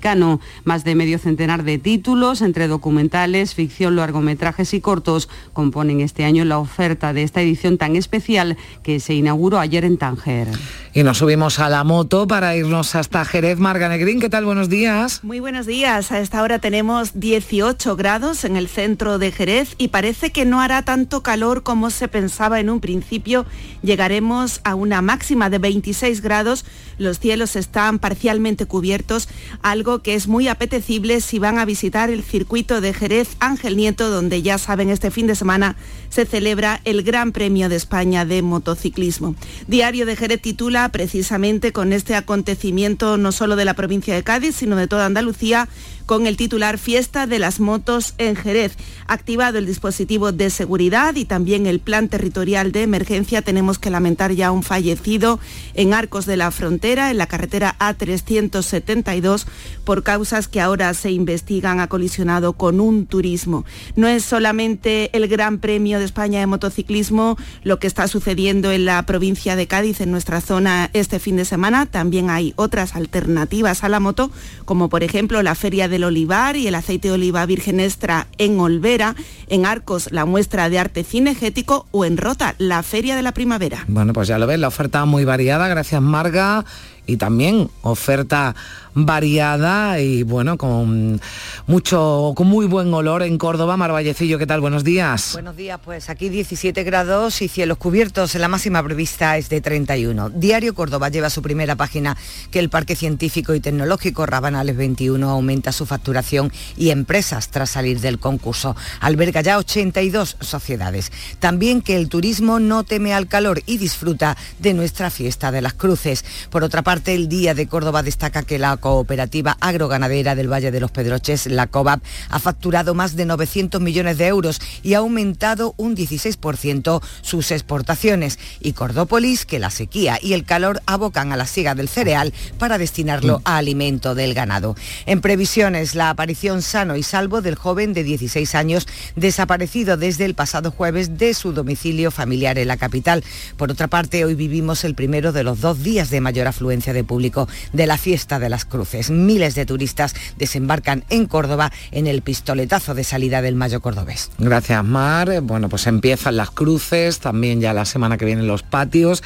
Más de medio centenar de títulos, entre documentales, ficción, largometrajes y cortos, componen este año la oferta de esta edición tan especial que se inauguró ayer en Tánger. Y nos subimos a la moto para irnos hasta Jerez. Marga Negrín, ¿qué tal? Buenos días. Muy buenos días. A esta hora tenemos 18 grados en el centro de Jerez y parece que no hará tanto calor como se pensaba en un principio. Llegaremos a una máxima de 26 grados. Los cielos están parcialmente cubiertos, algo que es muy apetecible si van a visitar el circuito de Jerez Ángel Nieto, donde ya saben este fin de semana se celebra el Gran Premio de España de motociclismo. Diario de Jerez titula precisamente con este acontecimiento no solo de la provincia de Cádiz, sino de toda Andalucía, con el titular Fiesta de las Motos en Jerez. Activado el dispositivo de seguridad y también el plan territorial de emergencia, tenemos que lamentar ya un fallecido en Arcos de la Frontera, en la carretera A372, por causas que ahora se investigan, ha colisionado con un turismo. No es solamente el Gran Premio de España de motociclismo lo que está sucediendo en la provincia de Cádiz, en nuestra zona este fin de semana, también hay otras alternativas a la moto, como por ejemplo la Feria del Olivar y el aceite de oliva virgen extra en Olvera, en Arcos la muestra de arte cinegético o en Rota la Feria de la Primavera. Bueno, pues ya lo ves, la oferta muy variada, gracias Marga, y también oferta variada y bueno, con mucho, con muy buen olor en Córdoba. Marvallecillo, ¿qué tal? Buenos días. Buenos días, pues aquí 17 grados y cielos cubiertos. La máxima prevista es de 31. Diario Córdoba lleva su primera página que el Parque Científico y Tecnológico Rabanales 21 aumenta su facturación y empresas tras salir del concurso. Alberga ya 82 sociedades. También que el turismo no teme al calor y disfruta de nuestra fiesta de las cruces. Por otra parte, el Día de Córdoba destaca que la cooperativa agroganadera del Valle de los Pedroches, la COVAP, ha facturado más de 900 millones de euros y ha aumentado un 16% sus exportaciones. Y Cordópolis, que la sequía y el calor abocan a la siega del cereal para destinarlo a alimento del ganado. En previsiones, la aparición sano y salvo del joven de 16 años desaparecido desde el pasado jueves de su domicilio familiar en la capital. Por otra parte, hoy vivimos el primero de los dos días de mayor afluencia de público de la fiesta de las cruces. Miles de turistas desembarcan en Córdoba en el pistoletazo de salida del Mayo Cordobés. Gracias, Mar. Bueno, pues empiezan las cruces, también ya la semana que viene los patios.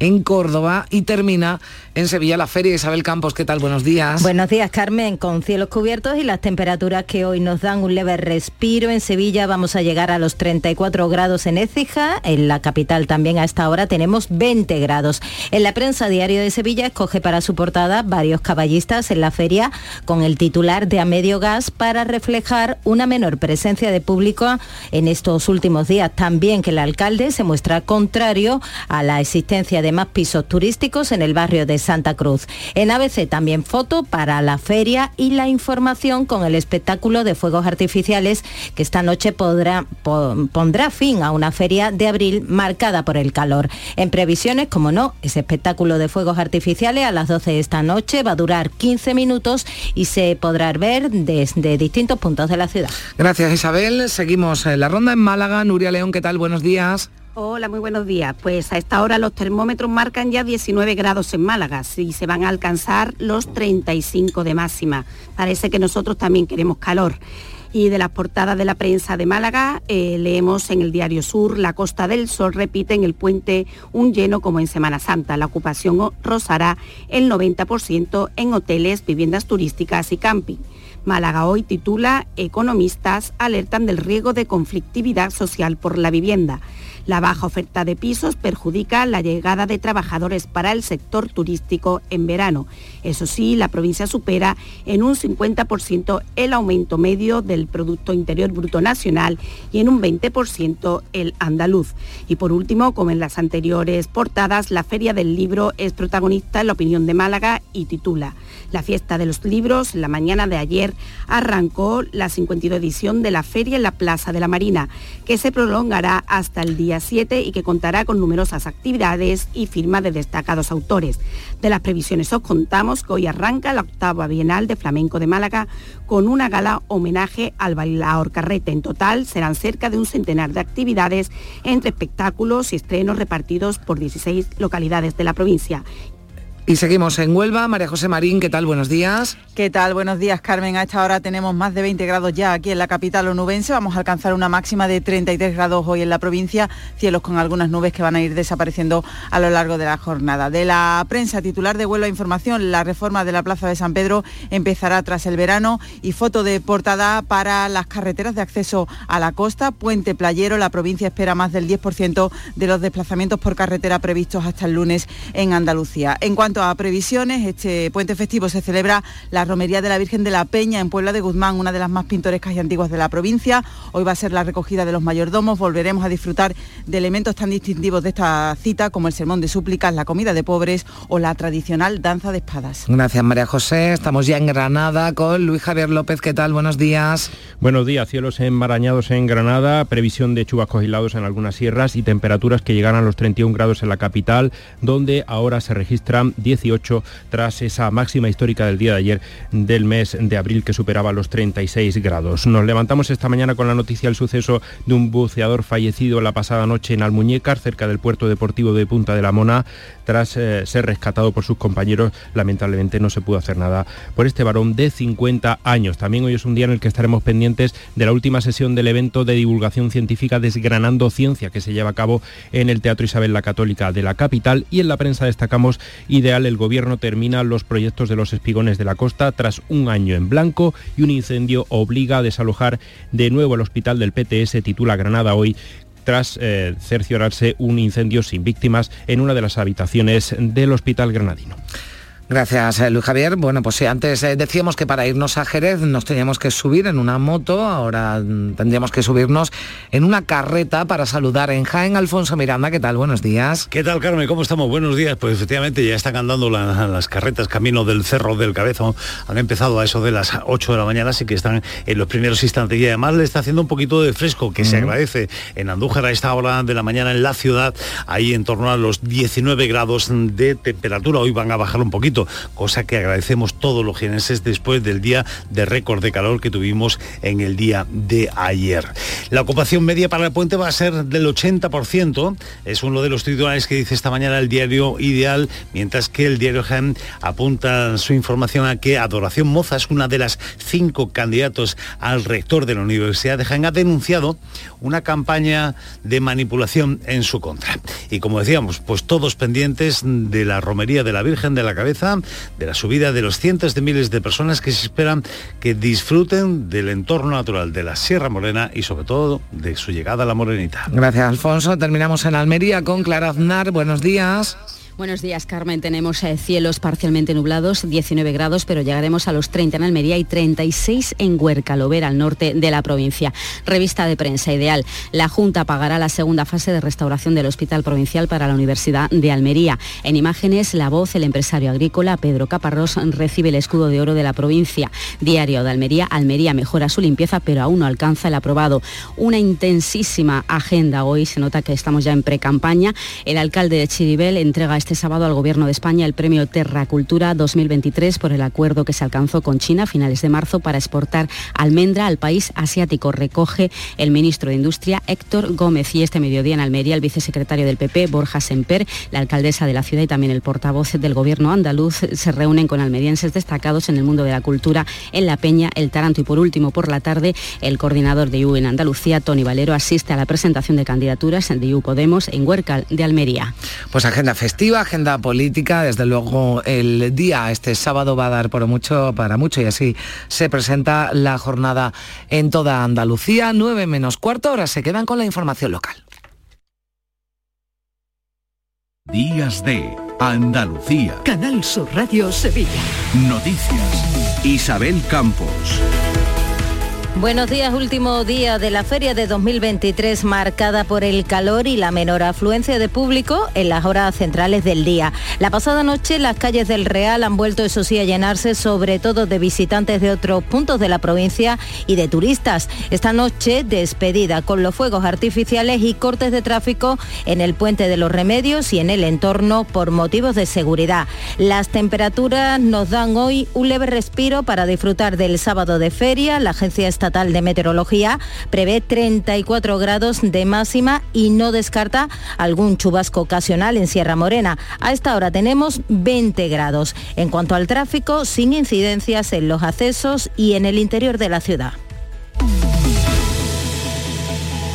en Córdoba y termina en Sevilla la feria. Isabel Campos, ¿qué tal? Buenos días. Buenos días, Carmen, con cielos cubiertos y las temperaturas que hoy nos dan un leve respiro. En Sevilla vamos a llegar a los 34 grados en Écija, en la capital también a esta hora tenemos 20 grados. En la prensa diario de Sevilla escoge para su portada varios caballistas en la feria con el titular de a medio gas para reflejar una menor presencia de público en estos últimos días. También que el alcalde se muestra contrario a la existencia de más pisos turísticos en el barrio de Santa Cruz. En ABC también foto para la feria y la información con el espectáculo de fuegos artificiales que esta noche podrá, pondrá fin a una feria de abril marcada por el calor. En previsiones, como no, ese espectáculo de fuegos artificiales a las 12 de esta noche va a durar 15 minutos y se podrá ver desde distintos puntos de la ciudad. Gracias Isabel. Seguimos la ronda en Málaga. Nuria León, ¿qué tal? Buenos días. Hola, muy buenos días. Pues a esta hora los termómetros marcan ya 19 grados en Málaga y se van a alcanzar los 35 de máxima. Parece que nosotros también queremos calor. Y de las portadas de la prensa de Málaga eh, leemos en el Diario Sur, la Costa del Sol repite en el puente un lleno como en Semana Santa. La ocupación rozará el 90% en hoteles, viviendas turísticas y camping. Málaga hoy titula Economistas alertan del riesgo de conflictividad social por la vivienda. La baja oferta de pisos perjudica la llegada de trabajadores para el sector turístico en verano. Eso sí, la provincia supera en un 50% el aumento medio del Producto Interior Bruto Nacional y en un 20% el andaluz. Y por último, como en las anteriores portadas, la Feria del Libro es protagonista en la opinión de Málaga y titula la fiesta de los libros, la mañana de ayer, arrancó la 52 edición de la feria en la Plaza de la Marina, que se prolongará hasta el día 7 y que contará con numerosas actividades y firmas de destacados autores. De las previsiones os contamos que hoy arranca la octava Bienal de Flamenco de Málaga con una gala homenaje al bailador Carrete. En total serán cerca de un centenar de actividades entre espectáculos y estrenos repartidos por 16 localidades de la provincia. Y seguimos en Huelva. María José Marín, ¿qué tal? Buenos días. ¿Qué tal? Buenos días, Carmen. A esta hora tenemos más de 20 grados ya aquí en la capital onubense. Vamos a alcanzar una máxima de 33 grados hoy en la provincia. Cielos con algunas nubes que van a ir desapareciendo a lo largo de la jornada. De la prensa titular de Huelva Información, la reforma de la Plaza de San Pedro empezará tras el verano y foto de portada para las carreteras de acceso a la costa. Puente Playero, la provincia espera más del 10% de los desplazamientos por carretera previstos hasta el lunes en Andalucía. En cuanto a previsiones, este puente festivo se celebra la Romería de la Virgen de la Peña en Puebla de Guzmán, una de las más pintorescas y antiguas de la provincia. Hoy va a ser la recogida de los mayordomos. Volveremos a disfrutar de elementos tan distintivos de esta cita como el sermón de súplicas, la comida de pobres o la tradicional danza de espadas. Gracias María José. Estamos ya en Granada con Luis Javier López. ¿Qué tal? Buenos días. Buenos días. Cielos enmarañados en Granada, previsión de chubascos aislados en algunas sierras y temperaturas que llegan a los 31 grados en la capital, donde ahora se registran 18 tras esa máxima histórica del día de ayer del mes de abril que superaba los 36 grados. Nos levantamos esta mañana con la noticia del suceso de un buceador fallecido la pasada noche en Almuñécar, cerca del puerto deportivo de Punta de la Mona, tras eh, ser rescatado por sus compañeros. Lamentablemente no se pudo hacer nada por este varón de 50 años. También hoy es un día en el que estaremos pendientes de la última sesión del evento de divulgación científica Desgranando Ciencia que se lleva a cabo en el Teatro Isabel la Católica de la capital y en la prensa destacamos Ideal el gobierno termina los proyectos de los espigones de la costa tras un año en blanco y un incendio obliga a desalojar de nuevo el hospital del PTS titula Granada hoy tras eh, cerciorarse un incendio sin víctimas en una de las habitaciones del Hospital Granadino. Gracias, eh, Luis Javier. Bueno, pues sí, antes eh, decíamos que para irnos a Jerez nos teníamos que subir en una moto, ahora mm, tendríamos que subirnos en una carreta para saludar en Jaén. Alfonso Miranda, ¿qué tal? Buenos días. ¿Qué tal, Carmen? ¿Cómo estamos? Buenos días. Pues efectivamente ya están andando las carretas camino del Cerro del Cabezón. Han empezado a eso de las 8 de la mañana, así que están en los primeros instantes. Y además le está haciendo un poquito de fresco, que se agradece en Andújar a esta hora de la mañana en la ciudad, ahí en torno a los 19 grados de temperatura. Hoy van a bajar un poquito cosa que agradecemos todos los jienenses después del día de récord de calor que tuvimos en el día de ayer. La ocupación media para el puente va a ser del 80%, es uno de los titulares que dice esta mañana el diario Ideal, mientras que el diario GEM apunta su información a que Adoración Moza es una de las cinco candidatos al rector de la Universidad de Jaén, ha denunciado una campaña de manipulación en su contra. Y como decíamos, pues todos pendientes de la romería de la Virgen de la Cabeza, de la subida de los cientos de miles de personas que se esperan que disfruten del entorno natural de la Sierra Morena y sobre todo de su llegada a la Morenita. Gracias, Alfonso. Terminamos en Almería con Clara Aznar. Buenos días. Buenos días, Carmen. Tenemos eh, cielos parcialmente nublados, 19 grados, pero llegaremos a los 30 en Almería y 36 en Huerca, Lovera, al norte de la provincia. Revista de prensa ideal. La Junta pagará la segunda fase de restauración del Hospital Provincial para la Universidad de Almería. En imágenes, la voz, el empresario agrícola Pedro Caparrós recibe el escudo de oro de la provincia. Diario de Almería. Almería mejora su limpieza, pero aún no alcanza el aprobado. Una intensísima agenda hoy. Se nota que estamos ya en pre-campaña. El alcalde de Chiribel entrega este este sábado al Gobierno de España el premio Terracultura 2023 por el acuerdo que se alcanzó con China a finales de marzo para exportar almendra al país asiático. Recoge el ministro de Industria Héctor Gómez y este mediodía en Almería el vicesecretario del PP Borja Semper, la alcaldesa de la ciudad y también el portavoz del Gobierno andaluz se reúnen con almerienses destacados en el mundo de la cultura en La Peña, el Taranto y por último por la tarde el coordinador de IU en Andalucía, Tony Valero, asiste a la presentación de candidaturas de IU Podemos en Huércal de Almería. Pues agenda festiva agenda política, desde luego el día este sábado va a dar por mucho para mucho y así se presenta la jornada en toda Andalucía. 9 menos cuarto, ahora se quedan con la información local. Días de Andalucía. Canal Sur Radio Sevilla. Noticias. Isabel Campos. Buenos días, último día de la feria de 2023 marcada por el calor y la menor afluencia de público en las horas centrales del día. La pasada noche las calles del Real han vuelto, eso sí, a llenarse sobre todo de visitantes de otros puntos de la provincia y de turistas. Esta noche despedida con los fuegos artificiales y cortes de tráfico en el puente de los Remedios y en el entorno por motivos de seguridad. Las temperaturas nos dan hoy un leve respiro para disfrutar del sábado de feria. La agencia Estatal de Meteorología prevé 34 grados de máxima y no descarta algún chubasco ocasional en Sierra Morena. A esta hora tenemos 20 grados. En cuanto al tráfico, sin incidencias en los accesos y en el interior de la ciudad.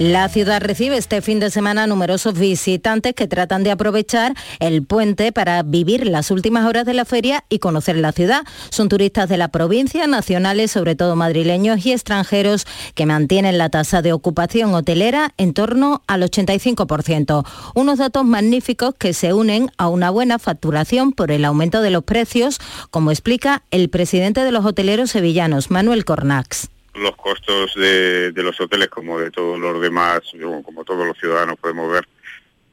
La ciudad recibe este fin de semana numerosos visitantes que tratan de aprovechar el puente para vivir las últimas horas de la feria y conocer la ciudad. Son turistas de la provincia, nacionales, sobre todo madrileños y extranjeros, que mantienen la tasa de ocupación hotelera en torno al 85%. Unos datos magníficos que se unen a una buena facturación por el aumento de los precios, como explica el presidente de los hoteleros sevillanos, Manuel Cornax los costos de, los hoteles como de todos los demás, como todos los ciudadanos podemos ver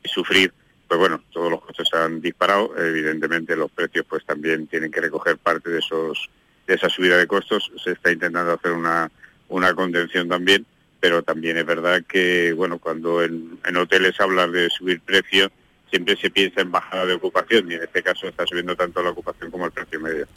y sufrir, pues bueno, todos los costos se han disparado, evidentemente los precios pues también tienen que recoger parte de esos de esa subida de costos, se está intentando hacer una, una contención también, pero también es verdad que bueno, cuando en, en hoteles hablan de subir precios, siempre se piensa en bajada de ocupación y en este caso está subiendo tanto la ocupación como el precio medio.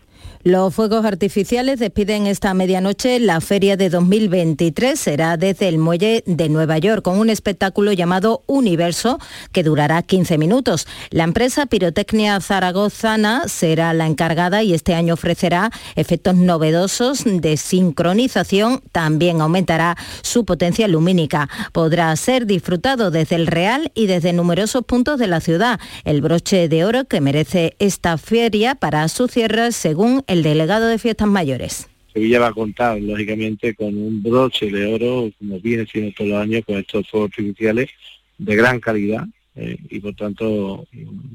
Los fuegos artificiales despiden esta medianoche la feria de 2023. Será desde el muelle de Nueva York con un espectáculo llamado Universo que durará 15 minutos. La empresa Pirotecnia Zaragozana será la encargada y este año ofrecerá efectos novedosos de sincronización. También aumentará su potencia lumínica. Podrá ser disfrutado desde el Real y desde numerosos puntos de la ciudad. El broche de oro que merece esta feria para su cierre según el delegado de Fiestas Mayores. Sevilla va a contar, lógicamente, con un broche de oro, como viene siendo todos los años, con estos fuegos artificiales de gran calidad eh, y por tanto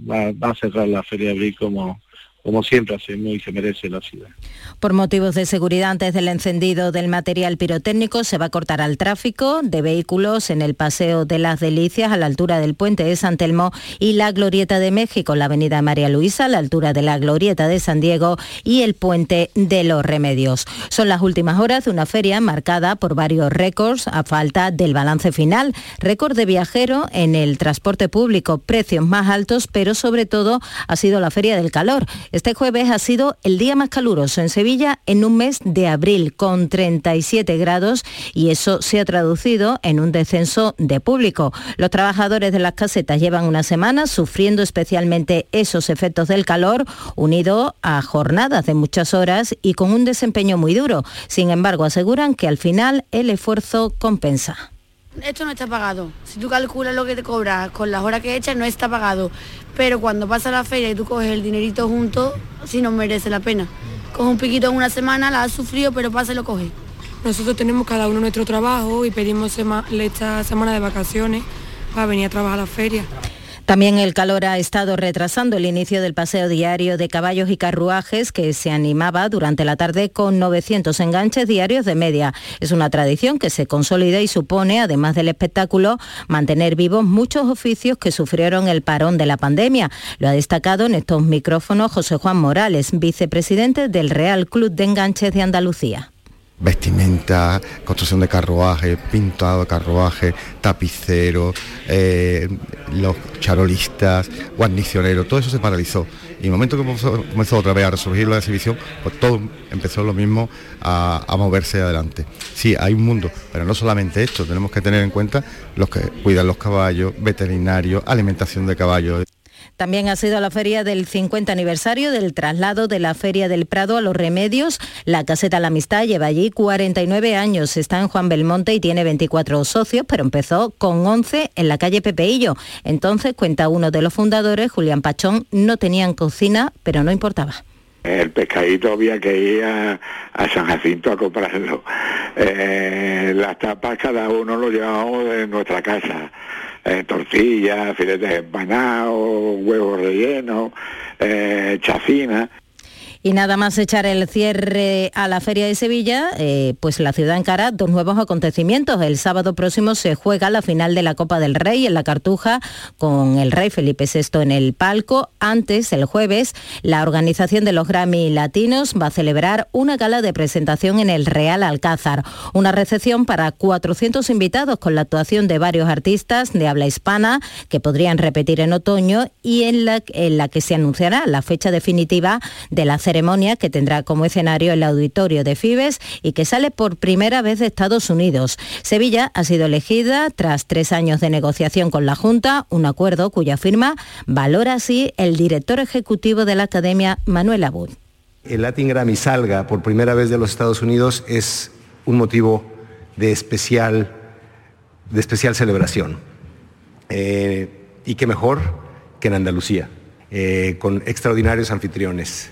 va, a cerrar la Feria de Abril como, como siempre hacemos y se merece la ciudad. Por motivos de seguridad antes del encendido del material pirotécnico se va a cortar al tráfico de vehículos en el Paseo de las Delicias a la altura del puente de San Telmo y la Glorieta de México, la Avenida María Luisa a la altura de la Glorieta de San Diego y el puente de los Remedios. Son las últimas horas de una feria marcada por varios récords a falta del balance final. Récord de viajero en el transporte público, precios más altos, pero sobre todo ha sido la Feria del Calor. Este jueves ha sido el día más caluroso en Sevilla en un mes de abril, con 37 grados, y eso se ha traducido en un descenso de público. Los trabajadores de las casetas llevan una semana sufriendo especialmente esos efectos del calor, unido a jornadas de muchas horas y con un desempeño muy duro. Sin embargo, aseguran que al final el esfuerzo compensa. Esto no está pagado. Si tú calculas lo que te cobras con las horas que echas, no está pagado pero cuando pasa la feria y tú coges el dinerito junto, sí nos merece la pena. Coge un piquito en una semana, la has sufrido, pero pasa y lo coge. Nosotros tenemos cada uno nuestro trabajo y pedimos esta semana de vacaciones para venir a trabajar a la feria. También el calor ha estado retrasando el inicio del paseo diario de caballos y carruajes que se animaba durante la tarde con 900 enganches diarios de media. Es una tradición que se consolida y supone, además del espectáculo, mantener vivos muchos oficios que sufrieron el parón de la pandemia. Lo ha destacado en estos micrófonos José Juan Morales, vicepresidente del Real Club de Enganches de Andalucía vestimenta, construcción de carruaje, pintado de carruaje, tapicero, eh, los charolistas, guarnicioneros, todo eso se paralizó. Y en el momento que comenzó, otra vez a resurgir la exhibición, pues todo empezó lo mismo a, a, moverse adelante. Sí, hay un mundo, pero no solamente esto, tenemos que tener en cuenta los que cuidan los caballos, veterinarios, alimentación de caballos. También ha sido la feria del 50 aniversario del traslado de la Feria del Prado a los Remedios. La caseta La Amistad lleva allí 49 años. Está en Juan Belmonte y tiene 24 socios, pero empezó con 11 en la calle Pepeillo. Entonces, cuenta uno de los fundadores, Julián Pachón, no tenían cocina, pero no importaba. El pescadito había que ir a, San Jacinto a comprarlo. Eh, las tapas cada uno lo llevábamos de nuestra casa eh, tortillas, filetes empanados, huevos rellenos, eh, chacina. Y nada más echar el cierre a la Feria de Sevilla, eh, pues la ciudad encara dos nuevos acontecimientos. El sábado próximo se juega la final de la Copa del Rey en la Cartuja con el rey Felipe VI en el palco. Antes, el jueves, la organización de los Grammy Latinos va a celebrar una gala de presentación en el Real Alcázar. Una recepción para 400 invitados con la actuación de varios artistas de habla hispana que podrían repetir en otoño y en la, que se anunciará la fecha definitiva de la ceremonia que tendrá como escenario el auditorio de Fibes y que sale por primera vez de Estados Unidos. Sevilla ha sido elegida tras tres años de negociación con la Junta, un acuerdo cuya firma valora así el director ejecutivo de la Academia, Manuel Abud. El Latin Grammy salga por primera vez de los Estados Unidos es un motivo de especial, de especial celebración. Eh, y qué mejor que en Andalucía, eh, con extraordinarios anfitriones.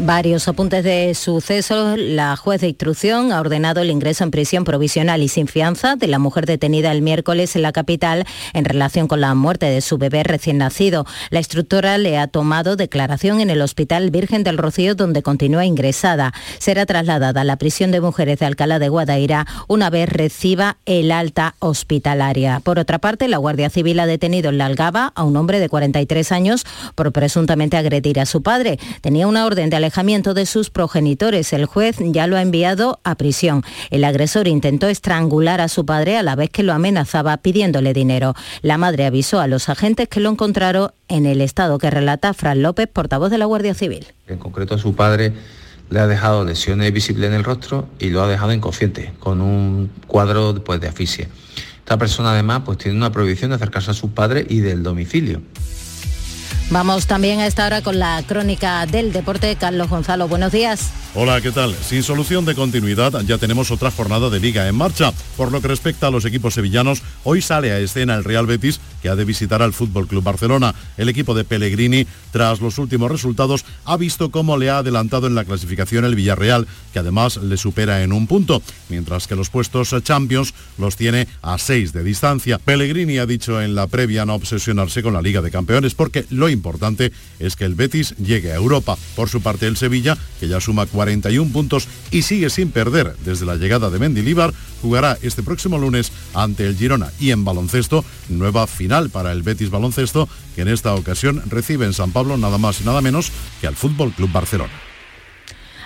Varios apuntes de sucesos. La juez de instrucción ha ordenado el ingreso en prisión provisional y sin fianza de la mujer detenida el miércoles en la capital en relación con la muerte de su bebé recién nacido. La instructora le ha tomado declaración en el Hospital Virgen del Rocío donde continúa ingresada. Será trasladada a la prisión de mujeres de Alcalá de Guadaira una vez reciba el alta hospitalaria. Por otra parte, la Guardia Civil ha detenido en la Algaba a un hombre de 43 años por presuntamente agredir a su padre. Tenía una orden de alejamiento de sus progenitores. El juez ya lo ha enviado a prisión. El agresor intentó estrangular a su padre a la vez que lo amenazaba pidiéndole dinero. La madre avisó a los agentes que lo encontraron en el estado que relata Fran López, portavoz de la Guardia Civil. En concreto, su padre le ha dejado lesiones visibles en el rostro y lo ha dejado inconsciente, con un cuadro pues, de asfixia. Esta persona además pues, tiene una prohibición de acercarse a su padre y del domicilio. Vamos también a esta hora con la crónica del deporte. Carlos Gonzalo, buenos días. Hola, ¿qué tal? Sin solución de continuidad, ya tenemos otra jornada de liga en marcha. Por lo que respecta a los equipos sevillanos, hoy sale a escena el Real Betis, que ha de visitar al Fútbol Club Barcelona. El equipo de Pellegrini, tras los últimos resultados, ha visto cómo le ha adelantado en la clasificación el Villarreal, que además le supera en un punto, mientras que los puestos Champions los tiene a seis de distancia. Pellegrini ha dicho en la previa no obsesionarse con la Liga de Campeones, porque lo importante es que el Betis llegue a Europa. Por su parte, el Sevilla, que ya suma 41 puntos y sigue sin perder desde la llegada de Mendilíbar, jugará este próximo lunes ante el Girona y en baloncesto, nueva final para el Betis Baloncesto, que en esta ocasión recibe en San Pablo nada más y nada menos que al Fútbol Club Barcelona.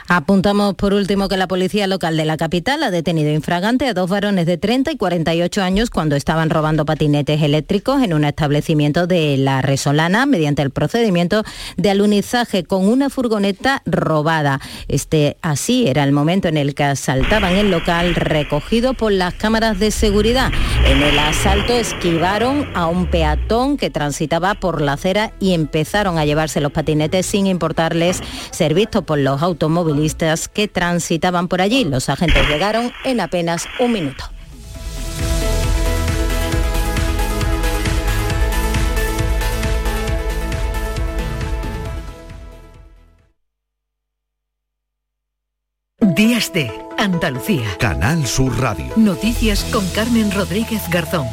Apuntamos por último que la policía local de la capital ha detenido infragante a dos varones de 30 y 48 años cuando estaban robando patinetes eléctricos en un establecimiento de La Resolana mediante el procedimiento de alunizaje con una furgoneta robada. Este así era el momento en el que asaltaban el local recogido por las cámaras de seguridad. En el asalto esquivaron a un peatón que transitaba por la acera y empezaron a llevarse los patinetes sin importarles ser vistos por los automóviles que transitaban por allí. Los agentes llegaron en apenas un minuto. Días de Andalucía. Canal Sur Radio. Noticias con Carmen Rodríguez Garzón.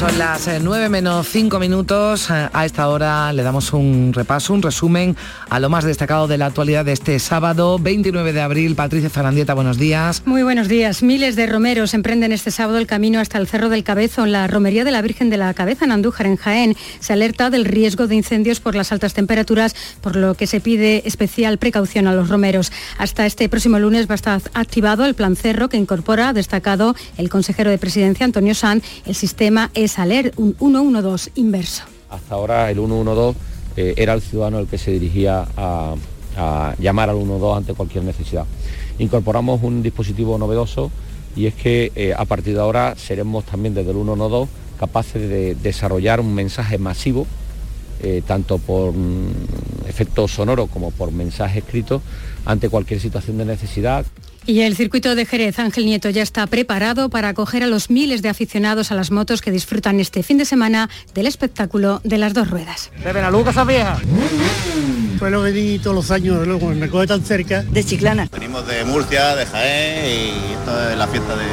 Son las 9 menos 5 minutos. A esta hora le damos un repaso, un resumen a lo más destacado de la actualidad de este sábado, 29 de abril. Patricia Zarandieta, buenos días. Muy buenos días. Miles de romeros emprenden este sábado el camino hasta el Cerro del Cabezo, en la romería de la Virgen de la Cabeza, en Andújar, en Jaén. Se alerta del riesgo de incendios por las altas temperaturas, por lo que se pide especial precaución a los romeros. Hasta este próximo lunes va a estar activado el Plan Cerro, que incorpora, destacado el consejero de Presidencia, Antonio San, el sistema es Saler, un 112 inverso. Hasta ahora el 112 eh, era el ciudadano el que se dirigía a, a llamar al 112 ante cualquier necesidad. Incorporamos un dispositivo novedoso y es que eh, a partir de ahora seremos también desde el 112 capaces de desarrollar un mensaje masivo, eh, tanto por mm, efecto sonoro como por mensaje escrito, ante cualquier situación de necesidad. Y el circuito de Jerez Ángel Nieto ya está preparado para acoger a los miles de aficionados a las motos que disfrutan este fin de semana del espectáculo de las dos ruedas. ¿De la esa vieja? Pues lo que todos los años, luego me coge tan cerca. De Chiclana. Venimos de Murcia, de Jaén y esto es la fiesta de,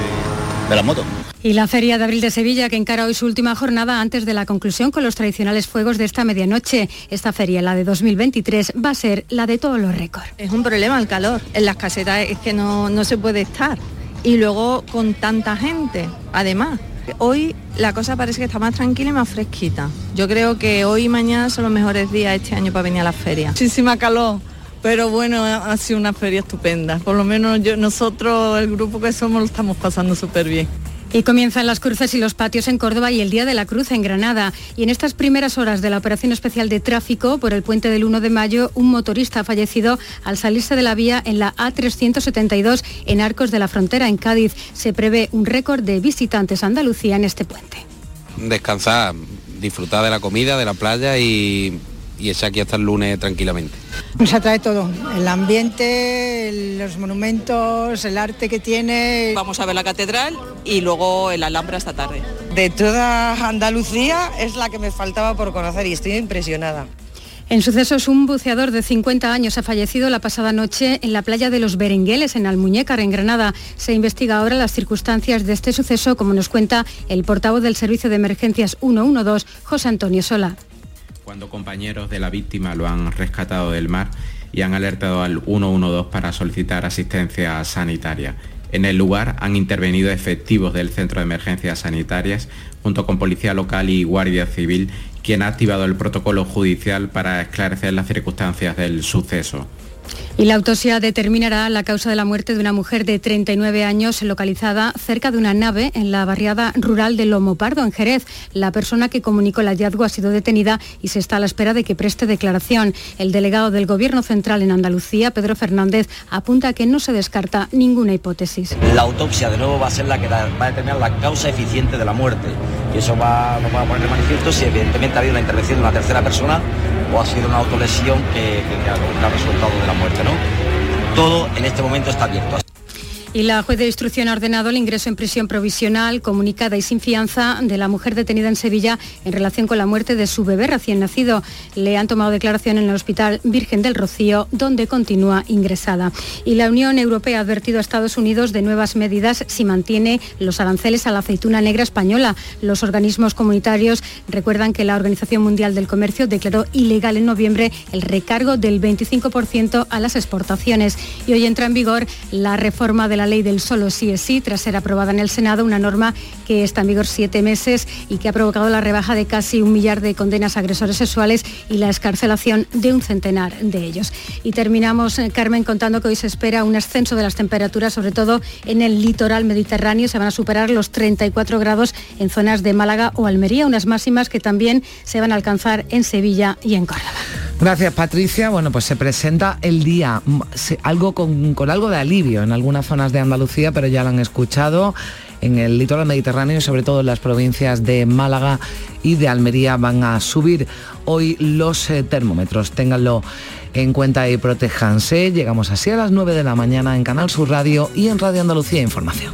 de la moto. Y la Feria de Abril de Sevilla, que encara hoy su última jornada antes de la conclusión con los tradicionales fuegos de esta medianoche. Esta feria, la de 2023, va a ser la de todos los récords. Es un problema el calor. En las casetas es que no, no se puede estar. Y luego con tanta gente, además. Hoy la cosa parece que está más tranquila y más fresquita. Yo creo que hoy y mañana son los mejores días este año para venir a la feria. Muchísima calor, pero bueno, ha sido una feria estupenda. Por lo menos yo, nosotros, el grupo que somos, lo estamos pasando súper bien. Y comienzan las cruces y los patios en Córdoba y el Día de la Cruz en Granada. Y en estas primeras horas de la operación especial de tráfico por el puente del 1 de mayo, un motorista ha fallecido al salirse de la vía en la A372 en Arcos de la Frontera, en Cádiz. Se prevé un récord de visitantes a Andalucía en este puente. Descansar, disfrutar de la comida, de la playa y, y echar aquí hasta el lunes tranquilamente. Nos atrae todo, el ambiente, los monumentos, el arte que tiene. Vamos a ver la catedral y luego el Alhambra esta tarde. De toda Andalucía es la que me faltaba por conocer y estoy impresionada. En sucesos, un buceador de 50 años ha fallecido la pasada noche en la playa de los Berengueles, en Almuñécar, en Granada. Se investiga ahora las circunstancias de este suceso, como nos cuenta el portavoz del Servicio de Emergencias 112, José Antonio Sola. Cuando compañeros de la víctima lo han rescatado del mar y han alertado al 112 para solicitar asistencia sanitaria. En el lugar han intervenido efectivos del Centro de Emergencias Sanitarias junto con Policía Local y Guardia Civil quien ha activado el protocolo judicial para esclarecer las circunstancias del suceso. Y la autopsia determinará la causa de la muerte de una mujer de 39 años localizada cerca de una nave en la barriada rural de Lomo Pardo, en Jerez. La persona que comunicó el hallazgo ha sido detenida y se está a la espera de que preste declaración. El delegado del Gobierno Central en Andalucía, Pedro Fernández, apunta que no se descarta ninguna hipótesis. La autopsia de nuevo va a ser la que va a determinar la causa eficiente de la muerte. Y eso va, nos va a poner de manifiesto si evidentemente ha habido una intervención de una tercera persona o ha sido una autolesión que, que, ha resultado de la muerte. ¿no? Todo en este momento está abierto. Y la juez de instrucción ha ordenado el ingreso en prisión provisional, comunicada y sin fianza de la mujer detenida en Sevilla en relación con la muerte de su bebé recién nacido. Le han tomado declaración en el Hospital Virgen del Rocío, donde continúa ingresada. Y la Unión Europea ha advertido a Estados Unidos de nuevas medidas si mantiene los aranceles a la aceituna negra española. Los organismos comunitarios recuerdan que la Organización Mundial del Comercio declaró ilegal en noviembre el recargo del 25% a las exportaciones. Y hoy entra en vigor la reforma de la ley del solo sí es sí, tras ser aprobada en el Senado, una norma que está en vigor siete meses y que ha provocado la rebaja de casi un millar de condenas a agresores sexuales y la escarcelación de un centenar de ellos. Y terminamos, eh, Carmen, contando que hoy se espera un ascenso de las temperaturas, sobre todo en el litoral mediterráneo. Se van a superar los 34 grados en zonas de Málaga o Almería, unas máximas que también se van a alcanzar en Sevilla y en Córdoba. Gracias Patricia. Bueno, pues se presenta el día algo con, con algo de alivio en algunas de Andalucía, pero ya lo han escuchado en el litoral mediterráneo y sobre todo en las provincias de Málaga y de Almería van a subir hoy los eh, termómetros. Ténganlo en cuenta y protéjanse. Llegamos así a las 9 de la mañana en Canal Sur Radio y en Radio Andalucía Información.